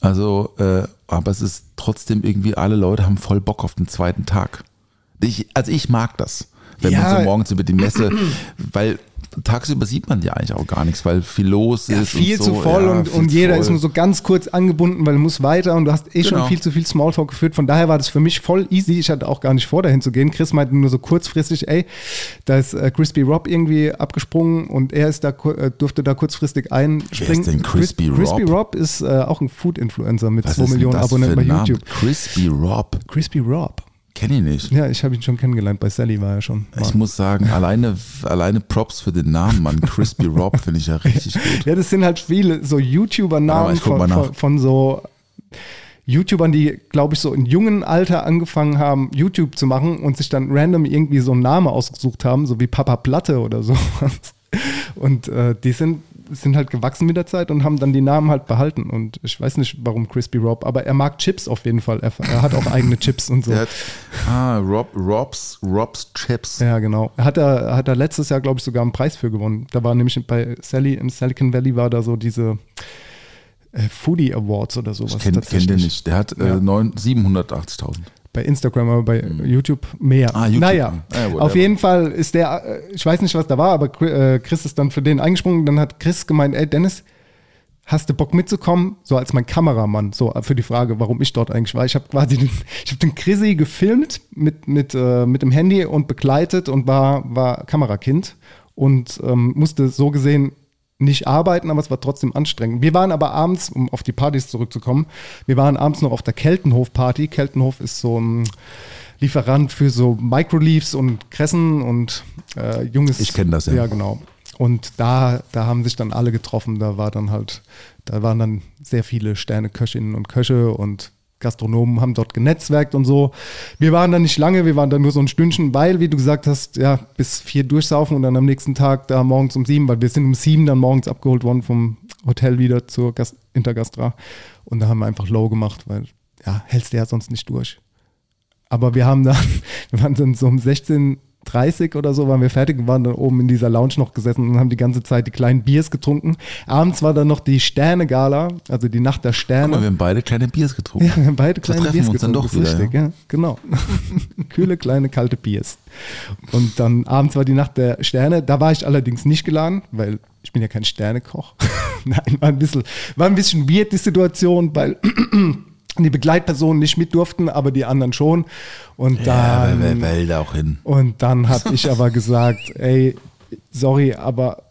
Also, äh, aber es ist trotzdem irgendwie, alle Leute haben voll Bock auf den zweiten Tag. Ich, also ich mag das, wenn Ja. man so morgens über die Messe, weil tagsüber sieht man ja eigentlich auch gar nichts, weil viel los Ja, ist. viel und zu so. voll Ja, und, und jeder voll. ist nur so ganz kurz angebunden, weil du musst weiter und du hast eh Genau. schon viel zu viel Smalltalk geführt. Von daher war das für mich voll easy. Ich hatte auch gar nicht vor, dahin zu gehen. Chris meinte nur so kurzfristig, ey, da ist äh, Crispy Rob irgendwie abgesprungen und er ist da, äh, durfte da kurzfristig einspringen. Wer ist denn Crispy Chris- Crispy Rob? Rob ist äh, auch ein Food-Influencer mit Was 2 ist denn Millionen Abonnenten bei? YouTube. Crispy Rob. Crispy Rob. Kenne ich nicht. Ja, ich habe ihn schon kennengelernt. Bei Sally war er schon. Ich muss sagen, alleine, alleine Props für den Namen, Mann. Crispy Rob finde ich ja richtig gut. Ja, das sind halt viele so YouTuber-Namen von, von, von so YouTubern, die, glaube ich, so in jungen Alter angefangen haben, YouTube zu machen und sich dann random irgendwie so einen Namen ausgesucht haben, so wie Papa Platte oder sowas. Und äh, die sind, sind halt gewachsen mit der Zeit und haben dann die Namen halt behalten. Und ich weiß nicht, warum Crispy Rob, aber er mag Chips auf jeden Fall. Er, er hat auch eigene Chips und so. Hat, ah, Rob, Robs, Robs Chips. Ja, genau. Hat er, hat er letztes Jahr, glaube ich, sogar einen Preis für gewonnen. Da war nämlich bei Sally im Silicon Valley war da so diese äh, Foodie Awards oder sowas. Ich kenne kenn den nicht. Der hat äh, Ja. neun- 780.000. Bei Instagram, aber bei YouTube mehr. Ah, YouTube. Naja, Ah, auf jeden Fall ist der, äh, ich weiß nicht, was da war, aber äh, Chris ist dann für den eingesprungen. Dann hat Chris gemeint, ey Dennis, hast du Bock mitzukommen? So als mein Kameramann, so für die Frage, warum ich dort eigentlich war. Ich habe quasi den, ich habe den Chrissy gefilmt mit, mit, äh, mit dem Handy und begleitet und war, war Kamerakind und ähm, musste so gesehen nicht arbeiten, aber es war trotzdem anstrengend. Wir waren aber abends, um auf die Partys zurückzukommen, wir waren abends noch auf der Keltenhof-Party. Keltenhof ist so ein Lieferant für so Microleaves und Kressen und äh, junges. Ich kenn das, ja. Ja, genau. Und da, da haben sich dann alle getroffen. Da war dann halt, da waren dann sehr viele Sterne-Köchinnen und Köche und Gastronomen haben dort genetzwerkt und so. Wir waren da nicht lange, wir waren da nur so ein Stündchen, weil, wie du gesagt hast, ja, bis vier durchsaufen und dann am nächsten Tag da morgens um sieben, weil wir sind um sieben dann morgens abgeholt worden vom Hotel wieder zur Gast Intergastra. Und da haben wir einfach low gemacht, weil, ja, hältst du ja sonst nicht durch. Aber wir haben dann, wir waren dann so um 16.30 oder so, waren wir fertig und waren dann oben in dieser Lounge noch gesessen und haben die ganze Zeit die kleinen Biers getrunken. Abends war dann noch die Sterne-Gala, also die Nacht der Guck Sterne. mal, wir haben beide kleine Biers getrunken. Ja, wir haben beide kleine treffen Biers uns dann getrunken, doch das ist wieder, richtig, ja. genau. Kühle, kleine, kalte Biers. Und dann abends war die Nacht der Sterne. Da war ich allerdings nicht geladen, weil ich bin ja kein Sternekoch. Nein, war ein bisschen, war ein bisschen weird die Situation, weil die Begleitpersonen nicht mit durften, aber die anderen schon. Und Ja, dann, wer, wer will da auch hin? und dann habe ich aber gesagt, ey, sorry, aber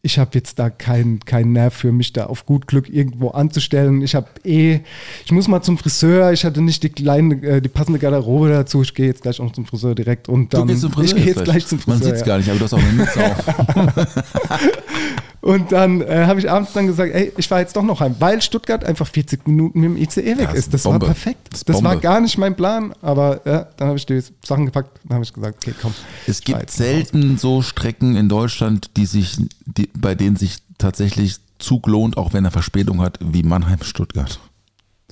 ich habe jetzt da keinen kein Nerv für mich da auf gut Glück irgendwo anzustellen. Ich habe eh, ich muss mal zum Friseur, ich hatte nicht die kleine, äh, die passende Garderobe dazu. Ich gehe jetzt gleich auch zum Friseur direkt und dann du gehst zum Friseur. ich gehe jetzt gleich zum Friseur. Man sieht es ja. gar nicht, aber du hast auch eine Mütze auf. Und dann äh, habe ich abends dann gesagt, ey, ich fahre jetzt doch noch heim, weil Stuttgart einfach 40 Minuten mit dem ICE weg Ja, ist. Das ist war Bombe. perfekt. Das Das, war Bombe. gar nicht mein Plan, aber ja, dann habe ich die Sachen gepackt und habe ich gesagt, okay, komm. Es gibt selten so Strecken in Deutschland, die sich, die, bei denen sich tatsächlich Zug lohnt, auch wenn er Verspätung hat, wie Mannheim-Stuttgart.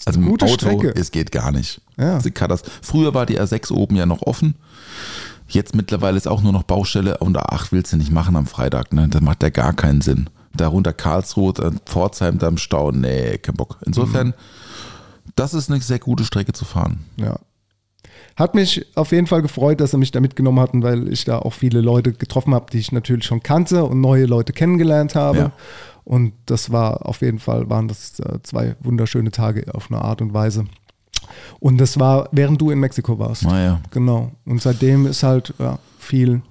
Also mit dem Auto, Strecke. es geht gar nicht. Ja. Früher war die R6 oben ja noch offen. Jetzt mittlerweile ist auch nur noch Baustelle und A8 willst du nicht machen am Freitag. Ne? Das macht ja gar keinen Sinn. Darunter Karlsruhe, dann Pforzheim, da im Stau. Nee, kein Bock. Insofern, das ist eine sehr gute Strecke zu fahren. Ja. Hat mich auf jeden Fall gefreut, dass sie mich da mitgenommen hatten, weil ich da auch viele Leute getroffen habe, die ich natürlich schon kannte und neue Leute kennengelernt habe. Ja. Und das war auf jeden Fall, waren das äh, zwei wunderschöne Tage auf eine Art und Weise. Und das war, während du in Mexiko warst. Naja. Genau. Und seitdem ist halt ja, viel,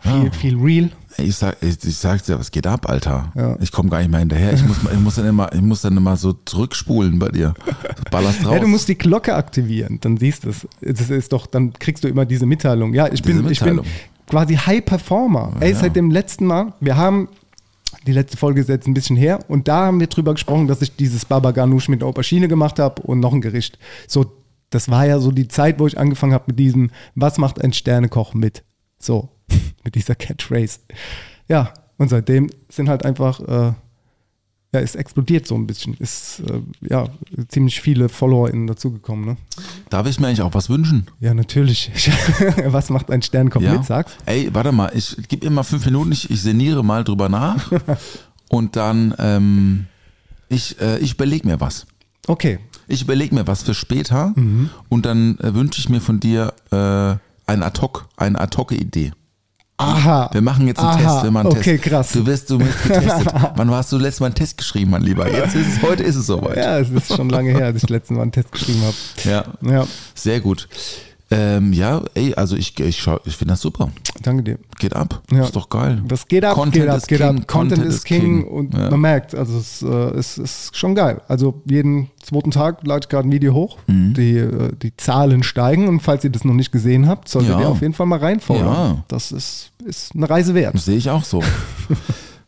viel, Ja. viel real. Ich sag, ich, ich sag's dir, was geht ab, Alter? Ja. Ich komme gar nicht mehr hinterher. Ich muss, ich muss dann immer, ich muss dann immer so zurückspulen bei dir. Du ballerst raus. Ja, du musst die Glocke aktivieren, dann siehst du es. Das ist doch, dann kriegst du immer diese Mitteilung. Ja, ich bin, Diese ich bin Mitteilung. quasi High Performer. Ey, Ja. seit dem letzten Mal, wir haben, die letzte Folge ist jetzt ein bisschen her und da haben wir drüber gesprochen, dass ich dieses Baba Ganoush mit der Aubergine gemacht habe und noch ein Gericht. So, das war ja so die Zeit, wo ich angefangen habe mit diesem, was macht ein Sternekoch mit? So, mit dieser Catchphrase. Ja, und seitdem sind halt einfach, äh, ja, es explodiert so ein bisschen. Ist, äh, ja, ziemlich viele FollowerInnen dazugekommen, ne? Darf ich mir eigentlich auch was wünschen? Ja, natürlich. Was macht ein Sternkoch mit, sag's? Ey, warte mal, ich gib mir mal fünf Minuten, ich, ich sinniere mal drüber nach und dann, ähm, ich, äh, ich überlege mir was. Okay. Ich überlege mir was für später Mhm. und dann äh, wünsche ich mir von dir äh, ein Ad-Hoc, eine Ad-Hoc-Idee. Aha. Wir machen jetzt einen Aha, Test. Wir machen einen okay, Test. krass. Du wirst, du wirst getestet. Wann hast du letztes Mal einen Test geschrieben, mein Lieber? Jetzt ist es, heute ist es soweit. Ja, es ist schon lange her, dass ich letzten Mal einen Test geschrieben habe. Ja, Ja, sehr gut. Ähm, ja, ey, also ich, ich, ich finde das super. danke dir. Geht ab. Ja. Ist doch geil. Das geht ab, Content geht ab, ist geht King, ab. Content, ist King, und Ja. man merkt, also es, äh, es ist schon geil. Also jeden zweiten Tag lade ich gerade ein Video hoch. Mhm. Die, äh, die Zahlen steigen und falls ihr das noch nicht gesehen habt, solltet Ja. ihr auf jeden Fall mal reinfolgen. Ja. Das ist, ist eine Reise wert. Das sehe ich auch so.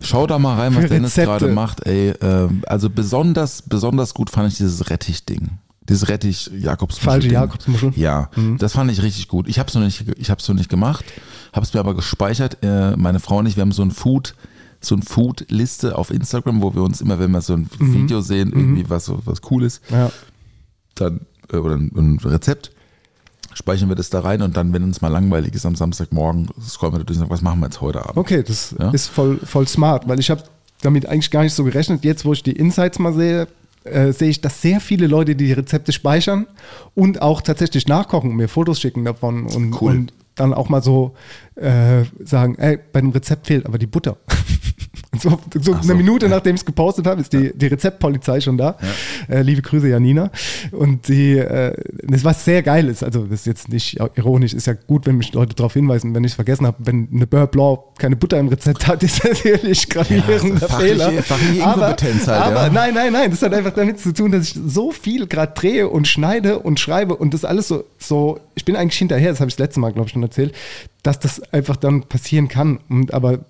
Schau da mal rein, was Dennis gerade macht. Ey, ähm, also besonders, besonders gut fand ich dieses Rettich-Ding. Dieses rettich jakobsmuschel Falsche Jakobsmuschel. Ja, das fand ich richtig gut. Ich habe es noch nicht, ich habe es noch nicht gemacht, habe es mir aber gespeichert. Äh, meine Frau und ich, wir haben so ein Food, so ein Food-Liste auf Instagram, wo wir uns immer, wenn wir so ein Video sehen, irgendwie was so was Cooles, Ja. dann äh, oder ein, ein Rezept, speichern wir das da rein und dann, wenn uns mal langweilig ist am Samstagmorgen, scrollen wir da durch und sagen, was machen wir jetzt heute Abend? Okay, das Ja? ist voll, voll smart, weil ich habe damit eigentlich gar nicht so gerechnet. Jetzt, wo ich die Insights mal sehe, äh, sehe ich, dass sehr viele Leute die Rezepte speichern und auch tatsächlich nachkochen und mir Fotos schicken davon und, Cool. und dann auch mal so äh, sagen, ey, bei dem Rezept fehlt aber die Butter. So, so Ach eine so, Minute ja. nachdem ich es gepostet habe, ist die, die Rezeptpolizei schon da. Äh, liebe Grüße, Janina. Und die, äh, das was sehr geil ist, also das ist jetzt nicht ironisch, ist ja gut, wenn mich Leute darauf hinweisen, wenn ich es vergessen habe, wenn eine Beurre Blanc keine Butter im Rezept hat, ist das natürlich gravierender fachliche- Fehler. fachliche aber Inkompetenz halt, aber ja. nein, nein, nein, das hat einfach damit zu tun, dass ich so viel gerade drehe und schneide und schreibe und das alles so, so ich bin eigentlich hinterher, das habe ich das letzte Mal, glaube ich, schon erzählt, dass das einfach dann passieren kann. Und aber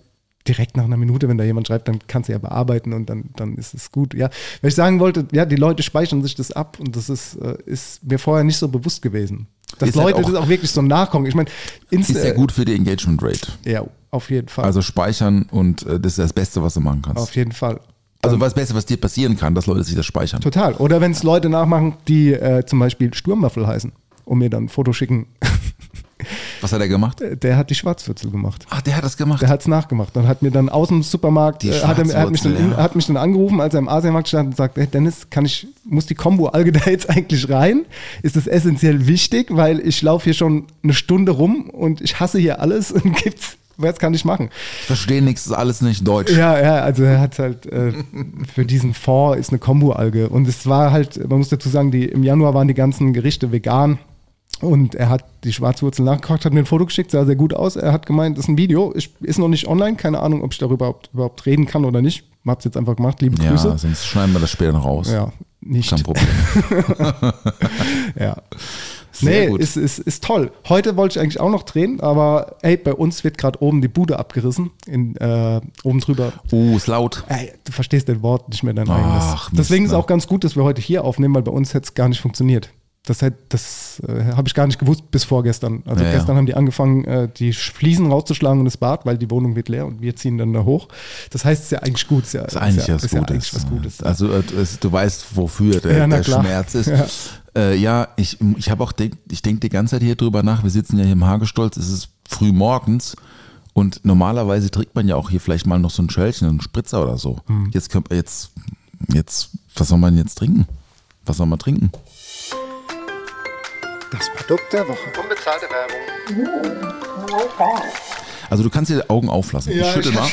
direkt nach einer Minute, wenn da jemand schreibt, dann kannst du ja bearbeiten und dann, dann ist es gut. Ja, weil ich sagen wollte, ja, die Leute speichern sich das ab und das ist, äh, ist mir vorher nicht so bewusst gewesen. Dass Ist halt Leute auch- das auch wirklich so nachkommen. Ich meine, Ist sehr gut für die Engagement Rate. Ja, auf jeden Fall. Also speichern und äh, das ist das Beste, was du machen kannst. auf jeden Fall. Also was Beste, was dir passieren kann, dass Leute sich das speichern. Total. Oder wenn es Leute nachmachen, die äh, zum Beispiel Sturmwaffel heißen und mir dann ein Foto schicken, Was hat er gemacht? der hat die Schwarzwürzel gemacht. Ach, der hat das gemacht. Der hat es nachgemacht und hat mir dann aus dem Supermarkt, Die äh, hat, er, hat, mich dann, ja. hat mich dann angerufen, als er im Asiamarkt stand und sagt, hey Dennis, kann ich, muss die Kombo-Alge da jetzt eigentlich rein? Ist das essentiell wichtig, weil ich laufe hier schon eine Stunde rum und ich hasse hier alles und gibt's, was kann ich machen? Ich verstehe nichts, ist alles nicht deutsch. Ja, ja, also er hat halt äh, für diesen Fond ist eine Kombo-Alge. Und es war halt, man muss dazu sagen, die, im Januar waren die ganzen Gerichte vegan. Und er hat die Schwarzwurzel nachgekocht, hat mir ein Foto geschickt, sah sehr gut aus. Er hat gemeint, das ist ein Video, ist noch nicht online, keine Ahnung, ob ich darüber überhaupt, reden kann oder nicht. Hab's jetzt einfach gemacht, liebe Ja, Grüße. sonst schneiden wir das später noch raus. Ja, nicht. Kein Problem. Ja. Sehr nee, gut. Ist, ist, ist toll. Heute wollte ich eigentlich auch noch drehen, aber ey, bei uns wird gerade oben die Bude abgerissen. In, äh, oben drüber. Oh, ist laut. Ey, du verstehst den Wort nicht mehr dein Ach, eigenes. Mist, Deswegen ist ne? auch ganz gut, dass wir heute hier aufnehmen, weil bei uns hätte es gar nicht funktioniert. Das, das äh, habe ich gar nicht gewusst bis vorgestern. Also Ja, ja. gestern haben die angefangen, äh, die Fliesen rauszuschlagen und das Bad, weil die Wohnung wird leer und wir ziehen dann da hoch. Das heißt, es ist ja eigentlich gut. Es Ist, ja, ist eigentlich ja, was ist ja Gutes. eigentlich was Gutes. Also äh, du weißt, wofür der, Ja, der. Schmerz ist. Ja. Äh, ja, ich, ich habe auch denk, ich denke die ganze Zeit hier drüber nach. Wir sitzen ja hier im Hagestolz. Es ist früh morgens und normalerweise trinkt man ja auch hier vielleicht mal noch so ein Schälchen, einen Spritzer oder so. Mhm. Jetzt können wir jetzt jetzt was soll man jetzt trinken? Was soll man trinken? Das Produkt der Woche. Unbezahlte Werbung. Also du kannst dir die Augen auflassen. ich schüttel mal.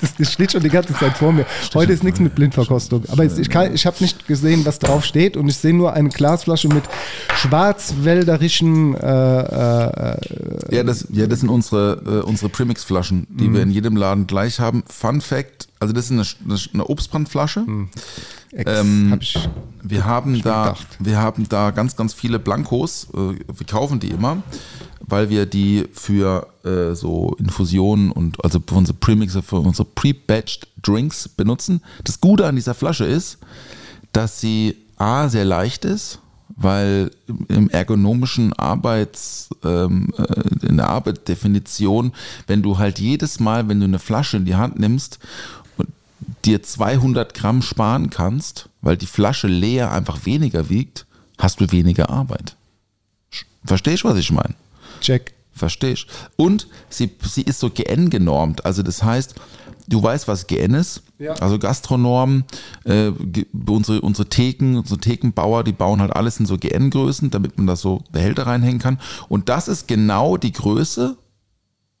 Das, das steht schon die ganze Zeit vor mir. Heute ist nichts mit Blindverkostung. Aber ich, kann- ich habe nicht gesehen, was drauf steht und ich sehe nur eine Glasflasche mit schwarzwälderischen äh, äh, Ja, das, ja, das sind unsere, äh, unsere Premix-Flaschen, die Mhm. wir in jedem Laden gleich haben. Fun Fact, also das ist eine, eine, eine Obstbrandflasche. Ex, Ähm, hab ich, Wir haben da, gedacht. wir haben da ganz, ganz viele Blankos. Äh, Wir kaufen die immer, weil wir die für äh, so Infusionen und also für unsere Premixer, für unsere Pre-Batched Drinks benutzen. Das Gute an dieser Flasche ist, dass sie A sehr leicht ist, weil im ergonomischen Arbeits, ähm, äh, in der Arbeitsdefinition, wenn du halt jedes Mal, wenn du eine Flasche in die Hand nimmst und dir 200 Gramm sparen kannst, weil die Flasche leer einfach weniger wiegt, hast du weniger Arbeit. Verstehst du, was ich meine? Check. Verstehst Und sie, sie ist so GN genormt. Also das heißt, du weißt, was GN ist. Ja. Also Gastronormen, äh, unsere, unsere Theken, unsere Thekenbauer, die bauen halt alles in so GN-Größen, damit man da so Behälter reinhängen kann. Und das ist genau die Größe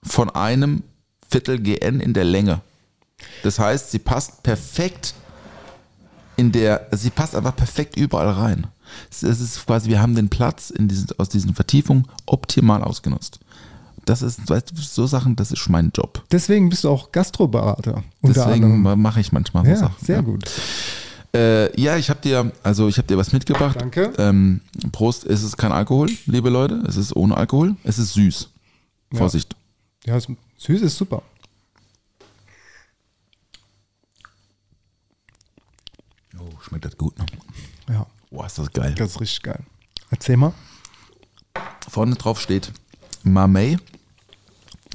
von einem Viertel GN in der Länge. Das heißt, sie passt perfekt in der, sie passt einfach perfekt überall rein. Es ist quasi, wir haben den Platz in diesen, aus diesen Vertiefungen optimal ausgenutzt. Das ist, weißt du, so Sachen, das ist mein Job. Deswegen bist du auch Gastroberater. Deswegen mache ich manchmal so Ja, Sachen. sehr ja. gut. Äh, ja, ich habe dir, also ich habe dir was mitgebracht. Danke. Ähm, Prost, es ist kein Alkohol, liebe Leute. Es ist ohne Alkohol. Es ist süß. Vorsicht. Ja, es- süß ist super. Oh, schmeckt das gut. Ne? Ja, Boah, ist das geil. das ist richtig geil. Erzähl mal. Vorne drauf steht Mamey,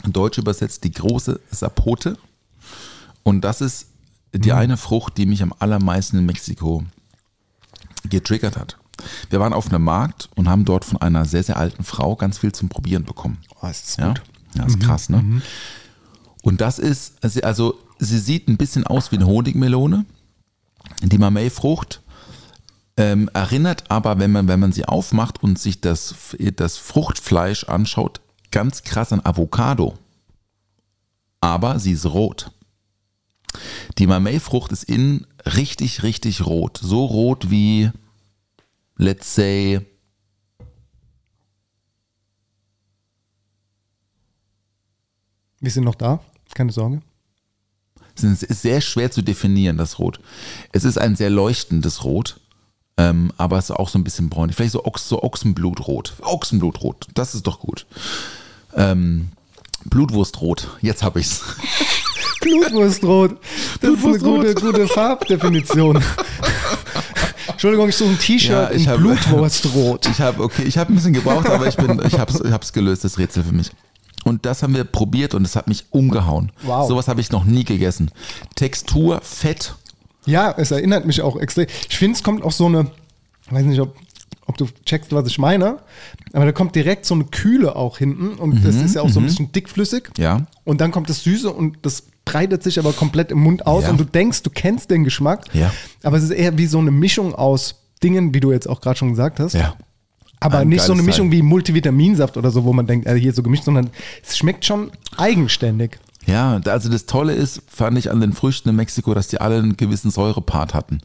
in Deutsch übersetzt die große Sapote. Und das ist die eine Frucht, die mich am allermeisten in Mexiko getriggert hat. Wir waren auf einem Markt und haben dort von einer sehr, sehr alten Frau ganz viel zum Probieren bekommen. Oh, ist das Ja, gut. ja ist krass, ne? Und das ist, also- also sie sieht ein bisschen aus wie eine Honigmelone. Die Mamey-Frucht ähm, erinnert aber, wenn man, wenn man sie aufmacht und sich das, das Fruchtfleisch anschaut, ganz krass an Avocado. Aber sie ist rot. Die Mamey-Frucht ist innen richtig, richtig rot. So rot wie, let's say, Wir sind noch da. Keine Sorge. Es ist sehr schwer zu definieren, das Rot. Es ist ein sehr leuchtendes Rot, ähm, aber es ist auch so ein bisschen bräunlich. Vielleicht so, Ochs, so Ochsenblutrot. Ochsenblutrot, das ist doch gut. Ähm, Blutwurstrot, jetzt habe ich's. Blutwurstrot. Das ist eine Blutwurstrot. gute, gute Farbdefinition. Entschuldigung, ich suche ein T-Shirt Ja, ich in hab- Blutwurstrot. Ich habe okay, ich habe ein bisschen gebraucht, aber ich bin, ich habe ich hab's gelöst, das Rätsel für mich. Und das haben wir probiert und es hat mich umgehauen. Wow. Sowas habe ich noch nie gegessen. Textur, Fett, Ja, es erinnert mich auch extrem. Ich finde, es kommt auch so eine, weiß nicht, ob, ob du checkst, was ich meine, aber da kommt direkt so eine Kühle auch hinten und das ist ja auch so ein bisschen dickflüssig. Mhm, Ja. Und dann kommt das Süße und das breitet sich aber komplett im Mund aus Ja. und du denkst, du kennst den Geschmack, Ja. aber es ist eher wie so eine Mischung aus Dingen, wie du jetzt auch gerade schon gesagt hast. ja. Aber Ein nicht so eine Mischung Teil. wie Multivitaminsaft oder so, wo man denkt, äh, hier so gemischt, sondern es schmeckt schon eigenständig. Ja, also das Tolle ist, fand ich an den Früchten in Mexiko, dass die alle einen gewissen Säurepart hatten.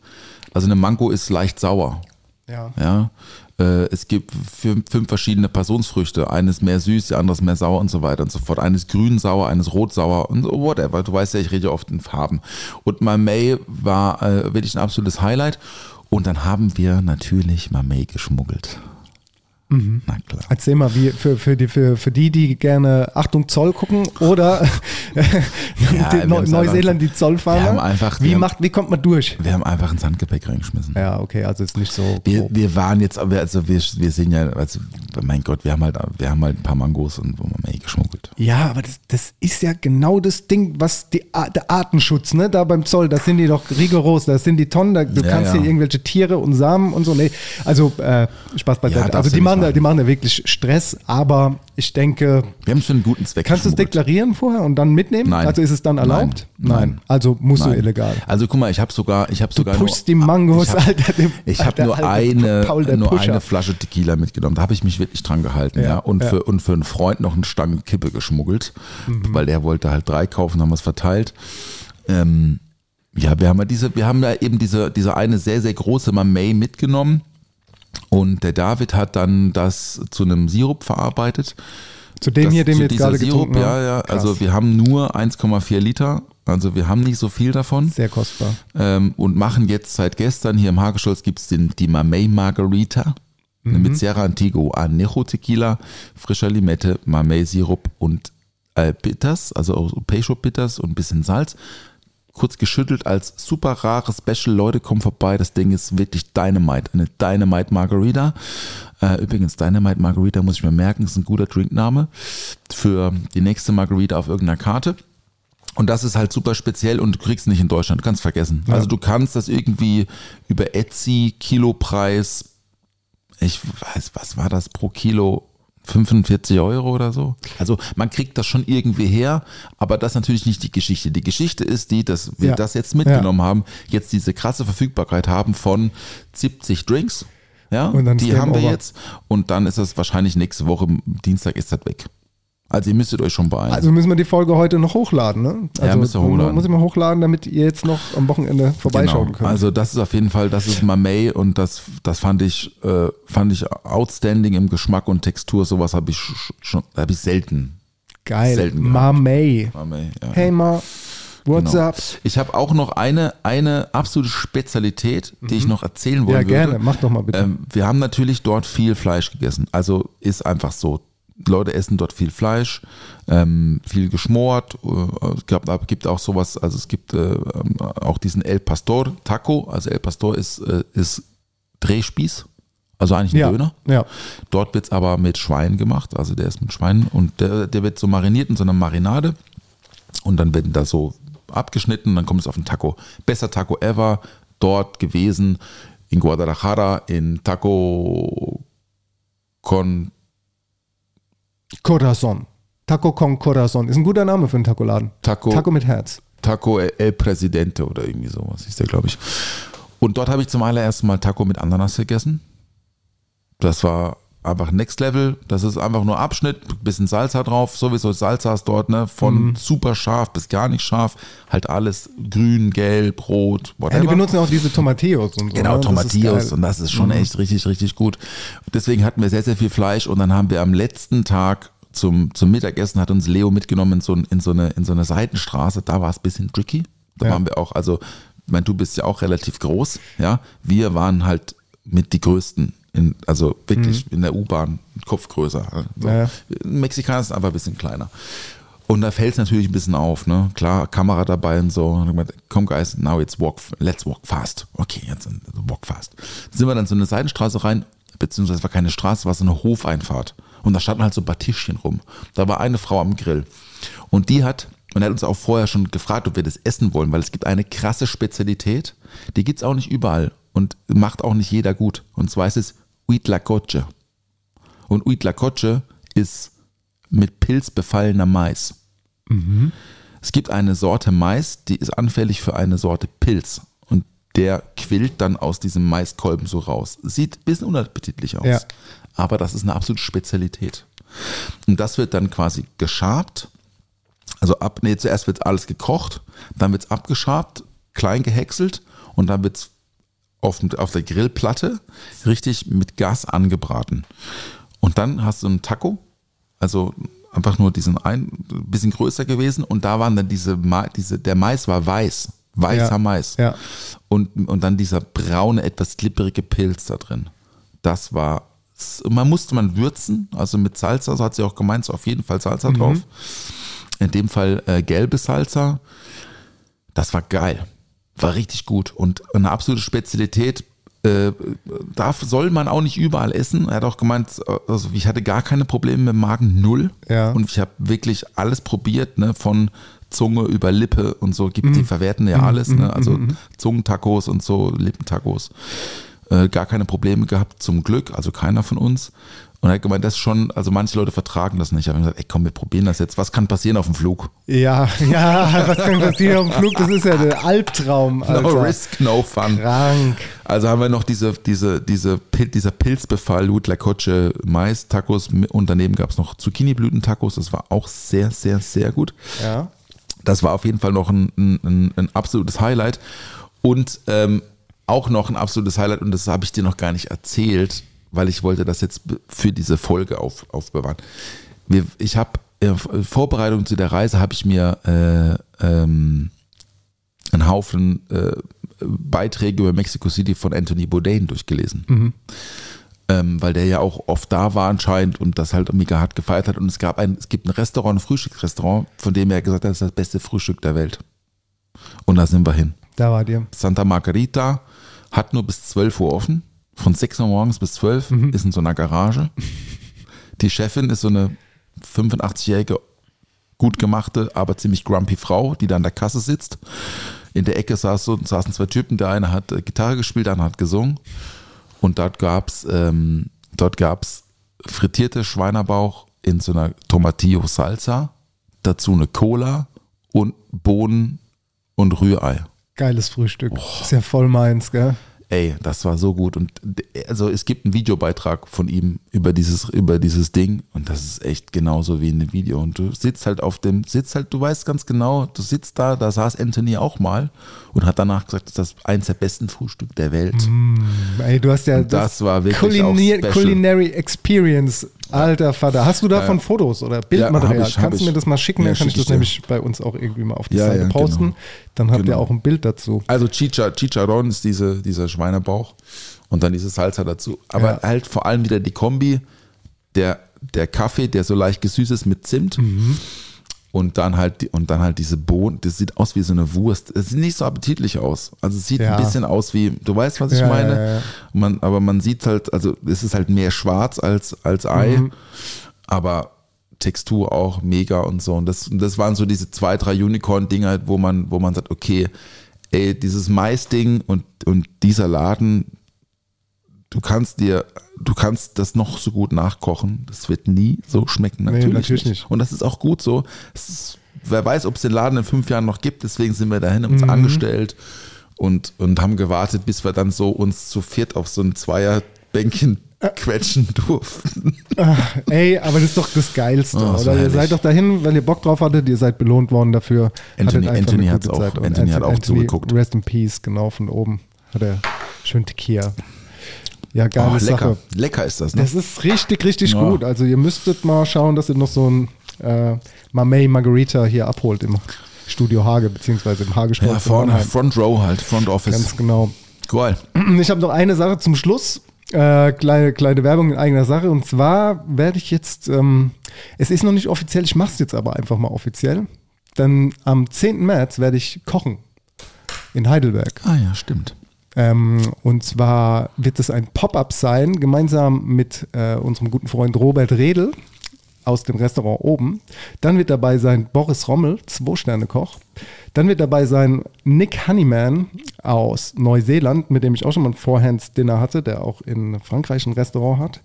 Also eine Mango ist leicht sauer. Ja. Ja. Äh, Es gibt fünf, fünf verschiedene Passionsfrüchte. Eines mehr süß, die andere ist mehr sauer und so weiter und so fort. Eines grün sauer, eines rot sauer und so, whatever. Du weißt ja, ich rede ja oft in Farben. Und Mamey war äh, wirklich ein absolutes Highlight. Und dann haben wir natürlich Mamey geschmuggelt. Na klar. Erzähl mal, wie für, für, die, für, für die, die gerne Achtung Zoll gucken oder wir die Neu Neuseeland einfach- die Zollfahrer. einfach- wie, macht, wie kommt man durch? Wir haben einfach ins Handgepäck reingeschmissen. Ja, okay, also ist nicht so. Wir, wir waren jetzt, also wir, wir sind ja, also mein Gott, wir haben halt, wir haben halt ein paar Mangos und wo man eh geschmuggelt. Ja, aber das, das ist ja genau das Ding, was die, der Artenschutz, ne, da beim Zoll, da sind die doch rigoros, da sind die Tonnen, da, du Ja, kannst ja. hier irgendwelche Tiere und Samen und so, nee, also äh, Spaß beiseite. darfst also die machen, da, die machen da wirklich Stress, aber ich denke, Wir haben es für einen guten Zweck kannst du es deklarieren vorher und dann mitnehmen? Nein. Also ist es dann erlaubt? Nein. Nein. Also musst du Nein. illegal. Also guck mal, ich habe sogar, ich habe Du sogar pushst die Mangos, ich hab, Alter. dem- Ich habe nur eine, Paul, nur Pusher. eine Flasche Tequila mitgenommen. Da habe ich mich wirklich dran gehalten, ja. Ja, Und ja. für und für einen Freund noch eine Stange Kippe geschmuggelt, Mhm. weil der wollte halt drei kaufen, haben wir es verteilt. Ähm, ja, wir haben ja diese, wir haben da eben diese, diese eine sehr sehr große Mamey mitgenommen. Und der David hat dann das zu einem Sirup verarbeitet. Zu dem Das- hier, den wir jetzt gerade getrunken Sirup, haben. Ja, ja. Krass. Also wir haben nur 1,4 Liter. Also wir haben nicht so viel davon. Sehr kostbar. Ähm, und machen jetzt seit gestern hier im Hagestolz gibt es die Mamey Margarita Mhm. mit Sierra Antigo Anejo Tequila, frischer Limette, Mamey Sirup und äh, Bitters, also Peychaud Bitters und ein bisschen Salz. Kurz geschüttelt als super rare Special. Leute, kommen vorbei. Das Ding ist wirklich Dynamite. Eine Dynamite Margarita. Äh, übrigens, Dynamite Margarita muss ich mir merken, ist ein guter Drinkname für die nächste Margarita auf irgendeiner Karte. Und das ist halt super speziell und du kriegst nicht in Deutschland, du kannst vergessen. Also du kannst das irgendwie über Etsy, Kilopreis, ich weiß, was war das pro Kilo? 45 Euro oder so. Also man kriegt das schon irgendwie her, aber das ist natürlich nicht die Geschichte. Die Geschichte ist die, dass wir Ja. das jetzt mitgenommen haben, jetzt diese krasse Verfügbarkeit haben von 70 Drinks. Ja, die haben wir over. jetzt und dann ist das wahrscheinlich nächste Woche, Dienstag ist das weg. Also ihr müsstet euch schon beeilen. Also müssen wir die Folge heute noch hochladen, ne? Also Ja, müssen wir hochladen. Muss ich mal hochladen, damit ihr jetzt noch am Wochenende vorbeischauen Genau. könnt. Also das ist auf jeden Fall, das ist Mamey und das, das fand ich, äh, fand ich outstanding im Geschmack und Textur. Sowas habe ich sch- schon, habe ich selten. Geil. selten Ma May. Mamey, ja. Hey Ma, what's Genau. up? Ich habe auch noch eine, eine absolute Spezialität, die ich noch erzählen wollen Mhm. Ja, würde. gerne. Mach doch mal bitte. Ähm, wir haben natürlich dort viel Fleisch gegessen. Also ist einfach so. Leute essen dort viel Fleisch, ähm, viel geschmort. Äh, Es gab, gibt auch sowas, also es gibt äh, ähm, auch diesen El Pastor Taco. Also El Pastor ist, äh, ist Drehspieß, also eigentlich ein ja. Döner. Ja. Dort wird es aber mit Schwein gemacht, also der ist mit Schwein und der, der wird so mariniert in so einer Marinade und dann werden da so abgeschnitten und dann kommt es auf den Taco. Bester Taco ever, dort gewesen in Guadalajara in Taco con Corazon. Taco con Corazon. Ist ein guter Name für einen Tacoladen. Taco, Taco mit Herz. Taco El Presidente oder irgendwie sowas ist der, glaube ich. Und dort habe ich zum allerersten Mal Taco mit Ananas gegessen. Das war einfach Next Level. Das ist einfach nur Abschnitt, bisschen Salsa drauf, sowieso Salsas dort, ne? Von Mhm. super scharf bis gar nicht scharf. Halt alles grün, gelb, rot, Ja, whatever. die benutzen auch diese Tomatillos und so. Genau, ne? Ist geil. und das ist schon echt richtig, richtig gut. Deswegen hatten wir sehr, sehr viel Fleisch und dann haben wir am letzten Tag zum, zum Mittagessen hat uns Leo mitgenommen in so, in so, eine, in so eine Seitenstraße. Da war es ein bisschen tricky. Da Ja. waren wir auch, also, ich meine, du bist ja auch relativ groß, ja. Wir waren halt mit die größten, in, also wirklich in der U-Bahn, Kopf größer. So. Mhm. Ja. Mexikaner ist einfach ein bisschen kleiner. Und da fällt es natürlich ein bisschen auf, ne? Klar, Kamera dabei und so. Und dann gemeint, komm, guys, now it's walk, let's walk fast. Okay, jetzt walk fast. Sind wir dann so eine Seitenstraße rein, beziehungsweise es war keine Straße, es war so eine Hofeinfahrt. Und da standen halt so ein paar Tischchen rum. Da war eine Frau am Grill. Und die hat, und er hat uns auch vorher schon gefragt, ob wir das essen wollen, weil es gibt eine krasse Spezialität, die gibt's auch nicht überall und macht auch nicht jeder gut. Und zwar ist es Huitlacoche. Und Huitlacoche ist mit Pilz befallener Mais. Es gibt eine Sorte Mais, die ist anfällig für eine Sorte Pilz. Und der quillt dann aus diesem Maiskolben so raus. Sieht ein bisschen unappetitlich aus. Ja. Aber das ist eine absolute Spezialität. Und das wird dann quasi geschabt. Also ab, nee, zuerst wird alles gekocht, dann wird es abgeschabt, klein gehäckselt und dann wird es auf, auf der Grillplatte richtig mit Gas angebraten. Und dann hast du einen Taco, also einfach nur diesen ein, bisschen größer gewesen und da waren dann diese, Ma- diese der Mais war weiß, weißer Ja, Mais. ja. Und, und dann dieser braune, etwas glibberige Pilz da drin. Das war man musste man würzen, also mit Salsa, so hat sie auch gemeint, so auf jeden Fall Salsa drauf. In dem Fall äh, gelbe Salsa. Das war geil. War richtig gut. Und eine absolute Spezialität. Äh, darf, soll man auch nicht überall essen. Er hat auch gemeint, also ich hatte gar keine Probleme mit dem Magen, null. Ja. Und ich habe wirklich alles probiert, ne, von Zunge über Lippe und so. Gibt, Die verwerten ja alles, ne? also Zungentacos und so, Lippentacos. Äh, gar keine Probleme gehabt, zum Glück, also keiner von uns. Und er hat gemeint, das ist schon, also manche Leute vertragen das nicht. Ich habe gesagt, ey komm, wir probieren das jetzt. Was kann passieren auf dem Flug? Ja, ja, was kann passieren auf dem Flug? Das ist ja der Albtraum. Alter. No risk, no fun. Krank. Also haben wir noch diese, diese, diese, dieser Pilzbefall, Lut La Coche Mais-Tacos und daneben gab es noch Zucchini-Blüten-Tacos. Das war auch sehr, sehr, sehr gut. Ja. Das war auf jeden Fall noch ein, ein, ein absolutes Highlight. Und ähm, auch noch ein absolutes Highlight, und das habe ich dir noch gar nicht erzählt, weil ich wollte das jetzt für diese Folge auf, aufbewahren. Wir, ich habe in Vorbereitung zu der Reise habe ich mir äh, ähm, einen Haufen äh, Beiträge über Mexico City von Anthony Bourdain durchgelesen. Ähm, weil der ja auch oft da war anscheinend und das halt mega hart gefeiert hat. Und es gab ein, es gibt ein Restaurant, ein Frühstücksrestaurant, von dem er gesagt hat, das ist das beste Frühstück der Welt. Und da sind wir hin. Da war dir. Santa Margarita hat nur bis 12 Uhr offen. Von 6 Uhr morgens bis 12 ist in so einer Garage. Die Chefin ist so eine 85-jährige, gut gemachte, aber ziemlich grumpy Frau, die da an der Kasse sitzt. In der Ecke saß so, saßen zwei Typen, der eine hat äh, Gitarre gespielt, der andere hat gesungen. Und dort gab's ähm, dort gab's frittierte Schweinerbauch in so einer Tomatillo Salsa, dazu eine Cola und Bohnen und Rührei. Geiles Frühstück. Ist ja voll meins, gell? Ey, das war so gut. Und also es gibt einen Videobeitrag von ihm über dieses, über dieses Ding und das ist echt genauso wie in dem Video. Und du sitzt halt auf dem, sitzt halt, du weißt ganz genau, du sitzt da, da saß Anthony auch mal und hat danach gesagt, das ist eins der besten Frühstück der Welt. Ey, du hast ja Und das war wirklich special. Culinary Experience. Alter Vater. Hast du davon Fotos oder Bildmaterial? hab ich, hab Kannst du mir das mal schicken? Ja, Dann kann ich das nämlich bei uns auch irgendwie mal auf die Ja, Seite ja, posten. genau. Dann habt ihr Genau. auch ein Bild dazu. Also Chicha, Chicharron ist diese, dieser Schweinebauch und dann diese Salsa dazu. Aber Ja. halt vor allem wieder die Kombi, der, der Kaffee, der so leicht gesüßt ist mit Zimt. Mhm. Und dann halt und dann halt diese Bohnen, das sieht aus wie so eine Wurst. Es sieht nicht so appetitlich aus. Also es sieht Ja. ein bisschen aus wie, du weißt, was ich Ja, meine. ja, ja. Man, aber man sieht halt, also es ist halt mehr schwarz als, als Ei. Mhm. Aber Textur auch mega und so. Und das, und das waren so diese zwei, drei Unicorn-Dinger, wo man, wo man sagt, okay, ey, dieses Mais-Ding und, und dieser Laden, du kannst dir, du kannst das noch so gut nachkochen. Das wird nie so schmecken. Nee, Natürlich, natürlich nicht. nicht. Und das ist auch gut so. Ist, wer weiß, ob es den Laden in fünf Jahren noch gibt. Deswegen sind wir dahin, Mhm. haben uns angestellt und, und haben gewartet, bis wir dann so uns zu viert auf so ein Zweierbänkchen quetschen durften. Ey, aber das ist doch das Geilste, Oh, das war oder? Ihr seid doch dahin, weil ihr Bock drauf hattet, ihr seid belohnt worden dafür. Anthony- Anthony hat's auch-. Und Anthony hat auch zugeguckt. Rest in Peace, genau, von oben. Hat er schön Tequila. Ja, geile Oh, lecker. Sache. Lecker ist das, ne? Das ist richtig, richtig Ja. gut. Also ihr müsstet mal schauen, dass ihr noch so ein äh, Mamey Margarita hier abholt im Studio Hage, beziehungsweise im Hage ja, vorne, Front Row halt, Front Office. Ganz genau. Cool. Ich habe noch eine Sache zum Schluss. Äh, kleine, kleine Werbung in eigener Sache. Und zwar werde ich jetzt, ähm, es ist noch nicht offiziell, ich mache es jetzt aber einfach mal offiziell. Denn am 10. März werde ich kochen in Heidelberg. Ah ja, stimmt. Ähm, und zwar wird es ein Pop-up sein, gemeinsam mit äh, unserem guten Freund Robert Redl aus dem Restaurant oben. Dann wird dabei sein Boris Rommel, Zwei-Sterne-Koch. Dann wird dabei sein Nick Honeyman aus Neuseeland, mit dem ich auch schon mal ein Forehands-Dinner hatte, der auch in Frankreich ein Restaurant hat.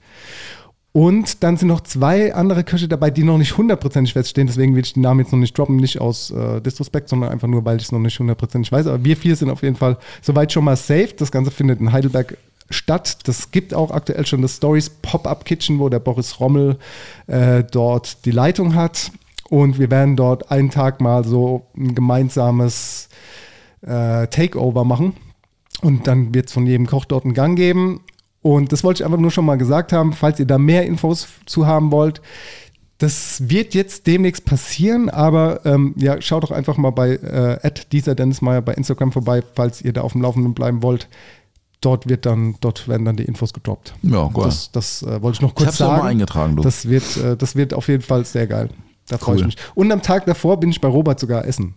Und dann sind noch zwei andere Köche dabei, die noch nicht hundertprozentig feststehen. Deswegen will ich den Namen jetzt noch nicht droppen. Nicht aus äh, Disrespect, sondern einfach nur, weil ich es noch nicht hundertprozentig weiß. Aber wir vier sind auf jeden Fall soweit schon mal safe. Das Ganze findet in Heidelberg statt. Das gibt auch aktuell schon das Stories Pop-Up Kitchen, wo der Boris Rommel äh, dort die Leitung hat. Und wir werden dort einen Tag mal so ein gemeinsames äh, Takeover machen. Und dann wird es von jedem Koch dort einen Gang geben. Und das wollte ich einfach nur schon mal gesagt haben, falls ihr da mehr Infos zu haben wollt. Das wird jetzt demnächst passieren, aber ähm, ja, schaut doch einfach mal bei äh, dieser Dennis Meyer bei Instagram vorbei, falls ihr da auf dem Laufenden bleiben wollt. dort wird dann, dort werden dann die Infos gedroppt. Ja, geil. Das, das äh, wollte ich noch Ich kurz auch sagen. mal eingetragen, du. Das wird, äh, das wird auf jeden Fall sehr geil. Da freue ich mich. Und am Tag davor bin ich bei Robert sogar essen.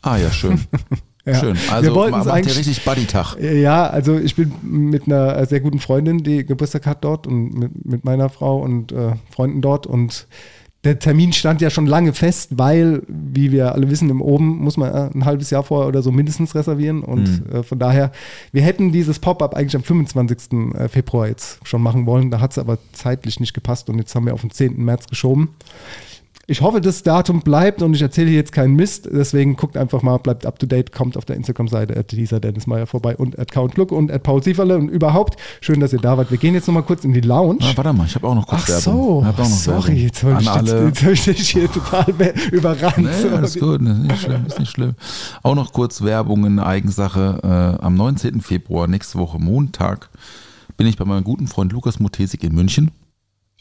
Ah ja, schön. Ja. Schön. Also macht ihr eigentlich- richtig Buddy-Tag. Ja, also ich bin mit einer sehr guten Freundin, die Geburtstag hat dort und mit, mit meiner Frau und äh, Freunden dort und der Termin stand ja schon lange fest, weil, wie wir alle wissen, im Oben muss man äh, ein halbes Jahr vorher oder so mindestens reservieren und äh, von daher, wir hätten dieses Pop-up eigentlich am 25. äh, Februar jetzt schon machen wollen, da hat es aber zeitlich nicht gepasst und jetzt haben wir auf den 10. März geschoben. Ich hoffe, das Datum bleibt und ich erzähle hier jetzt keinen Mist. Deswegen guckt einfach mal, bleibt up to date, kommt auf der Instagram-Seite at dieser Dennis Meyer vorbei und at Count Look und at Paul Sieferle und überhaupt. Schön, dass ihr da wart. Wir gehen jetzt nochmal kurz in die Lounge. Ah, warte mal, ich habe auch noch kurz Ach Werbung. so, noch sorry, jetzt habe ich, jetzt, jetzt hab ich dich hier total be- überrannt. Nee, alles gut, das ist nicht schlimm, ist nicht schlimm. Auch noch kurz Werbung in Eigensache. Äh, am 19. Februar, nächste Woche Montag, bin ich bei meinem guten Freund Lukas Mutesik in München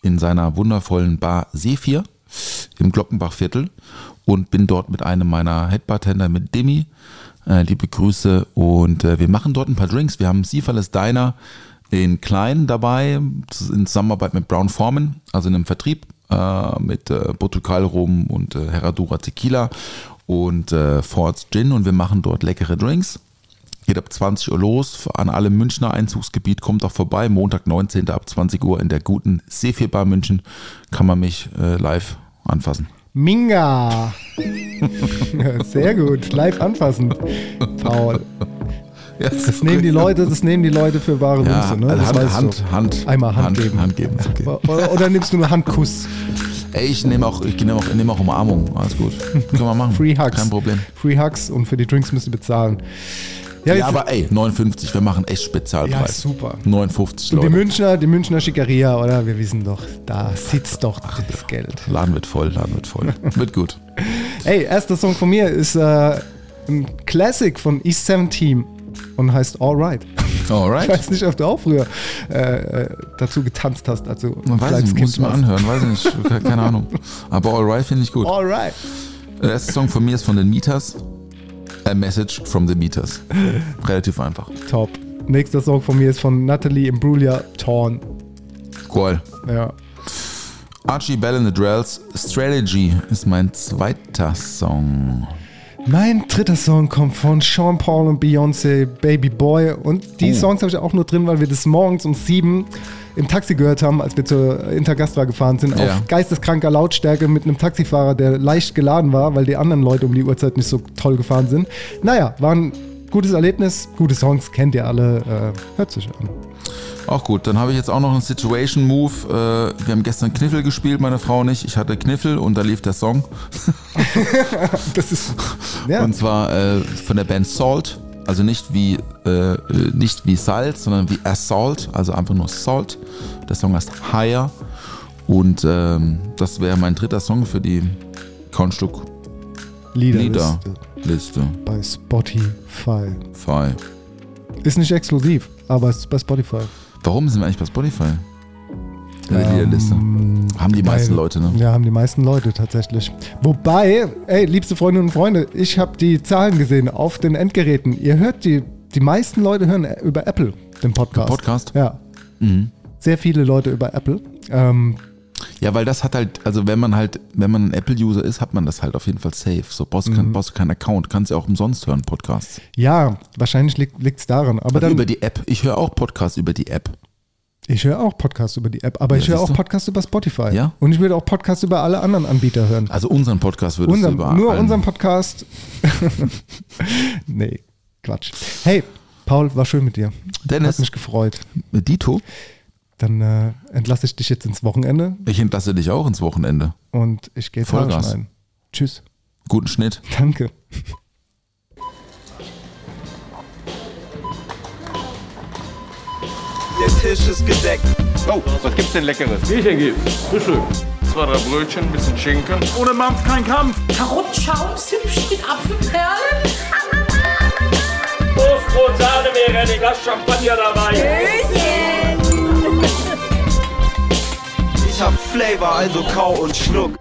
in seiner wundervollen Bar Sephir im Glockenbachviertel und bin dort mit einem meiner Headbartender, mit Demi. Äh, liebe Grüße und äh, wir machen dort ein paar Drinks. Wir haben Sieferles Diner in Klein dabei, in Zusammenarbeit mit Brown Foreman, also in einem Vertrieb äh, mit äh, Botucal Rum und äh, Herradura Tequila und äh, Fords Gin und wir machen dort leckere Drinks. Geht ab 20 Uhr los. An alle Münchner Einzugsgebiet kommt auch vorbei. Montag, 19. ab 20 Uhr in der guten Sephir Bar München kann man mich äh, live anfassen. Minga. Ja, Sehr gut. Live anfassen, Paul. Das nehmen die Leute, das nehmen die Leute für wahre Ja, Münze, ne? also Das Hand, weißt Hand, du. Hand. Einmal Hand, geben. Hand geben, okay. Oder, oder nimmst du nur Handkuss? Ey, ich nehme auch, ich nehme auch, nehme auch Umarmung. Alles gut. Können wir machen. Free Hugs. Kein Problem. Free Hugs und für die Drinks müsst ihr bezahlen. Ja, jetzt- aber ey, 59, wir machen echt Spezialpreis. Ja, super. 59 Und die Leute. Münchner, die Münchner Schickeria, oder? Wir wissen doch, da sitzt doch das Geld. Laden wird voll, Laden wird voll. wird gut. Ey, erster Song von mir ist äh, ein Classic von East 17 und heißt Alright. Ich Alright. weiß nicht, ob du auch früher äh, äh, dazu getanzt hast, als du ein Weiß ich, muss ich mal anhören, weiß ich nicht. Ke- Keine Ahnung. Aber Alright finde ich gut. Alright. Der erste Song von mir ist von den Meters. A Message from the Meters. Relativ einfach. Top. Nächster Song von mir ist von Natalie Imbruglia, Torn. Cool. Ja. Archie Bell and the Drells, Strategy ist mein zweiter Song. Mein dritter Song kommt von Sean Paul und Beyoncé, Baby Boy. Und die Oh. Songs habe ich auch nur drin, weil wir das morgens um sieben im Taxi gehört haben, als wir zur Intergastra gefahren sind, Ja. auf geisteskranker Lautstärke mit einem Taxifahrer, der leicht geladen war, weil die anderen Leute um die Uhrzeit nicht so toll gefahren sind. Naja, war ein gutes Erlebnis, gute Songs, kennt ihr alle, äh, hört sich an. Auch gut, dann habe ich jetzt auch noch einen Situation Move. Äh, wir haben gestern Kniffel gespielt, meine Frau und ich. Ich hatte Kniffel und da lief der Song. Das ist, ja, Und zwar äh, von der Band Salt. Also nicht wie, äh, nicht wie Salz, sondern wie Assault, also einfach nur Salt. Der Song heißt Higher. Und ähm, das wäre mein dritter Song für die Countstück Liederliste Liederliste. bei Spotify. Fi. Ist nicht exklusiv, aber es ist bei Spotify. Warum sind wir eigentlich bei Spotify? In der Ähm, Liederliste. Haben die meisten Weil- Leute, ne? Ja, haben die meisten Leute tatsächlich. Wobei, ey, liebste Freundinnen und Freunde, ich habe die Zahlen gesehen auf den Endgeräten. Ihr hört die, die meisten Leute hören über Apple den Podcast. Podcast? Ja. Mhm. Sehr viele Leute über Apple. Ähm, Ja, weil das hat halt, also wenn man halt, wenn man ein Apple-User ist, hat man das halt auf jeden Fall safe. So brauchst du Mhm. du keinen Account, kannst ja auch umsonst hören, Podcasts. ja, wahrscheinlich liegt es daran. Aber Also dann, über die App. Ich höre auch Podcasts über die App. ich höre auch Podcasts über die App, aber Ja, ich höre auch du? Podcasts über Spotify. Ja? Und ich würde auch Podcasts über alle anderen Anbieter hören. Also unseren Podcast würdest Unser, du über nur allen- unseren Podcast. nee, Quatsch. Hey, Paul, war schön mit dir. Dennis. Hat mich gefreut. Dito, Dann äh, entlasse ich dich jetzt ins Wochenende ich entlasse dich auch ins Wochenende. und ich gehe Haare Vollgas. schneiden. Tschüss. Guten Schnitt. Danke. Der Tisch ist gedeckt. Oh, was gibt's denn Leckeres? Bierchen gibt's. Frühstück. Zwei, drei Brötchen, bisschen Schinken. Ohne Mampf kein Kampf. Karottenschaum, Zimtchen mit Apfelperlen. Toastbrot, Sahne, wäre ein Glas Champagner dabei. Ich hab Flavor, also kau und schluck.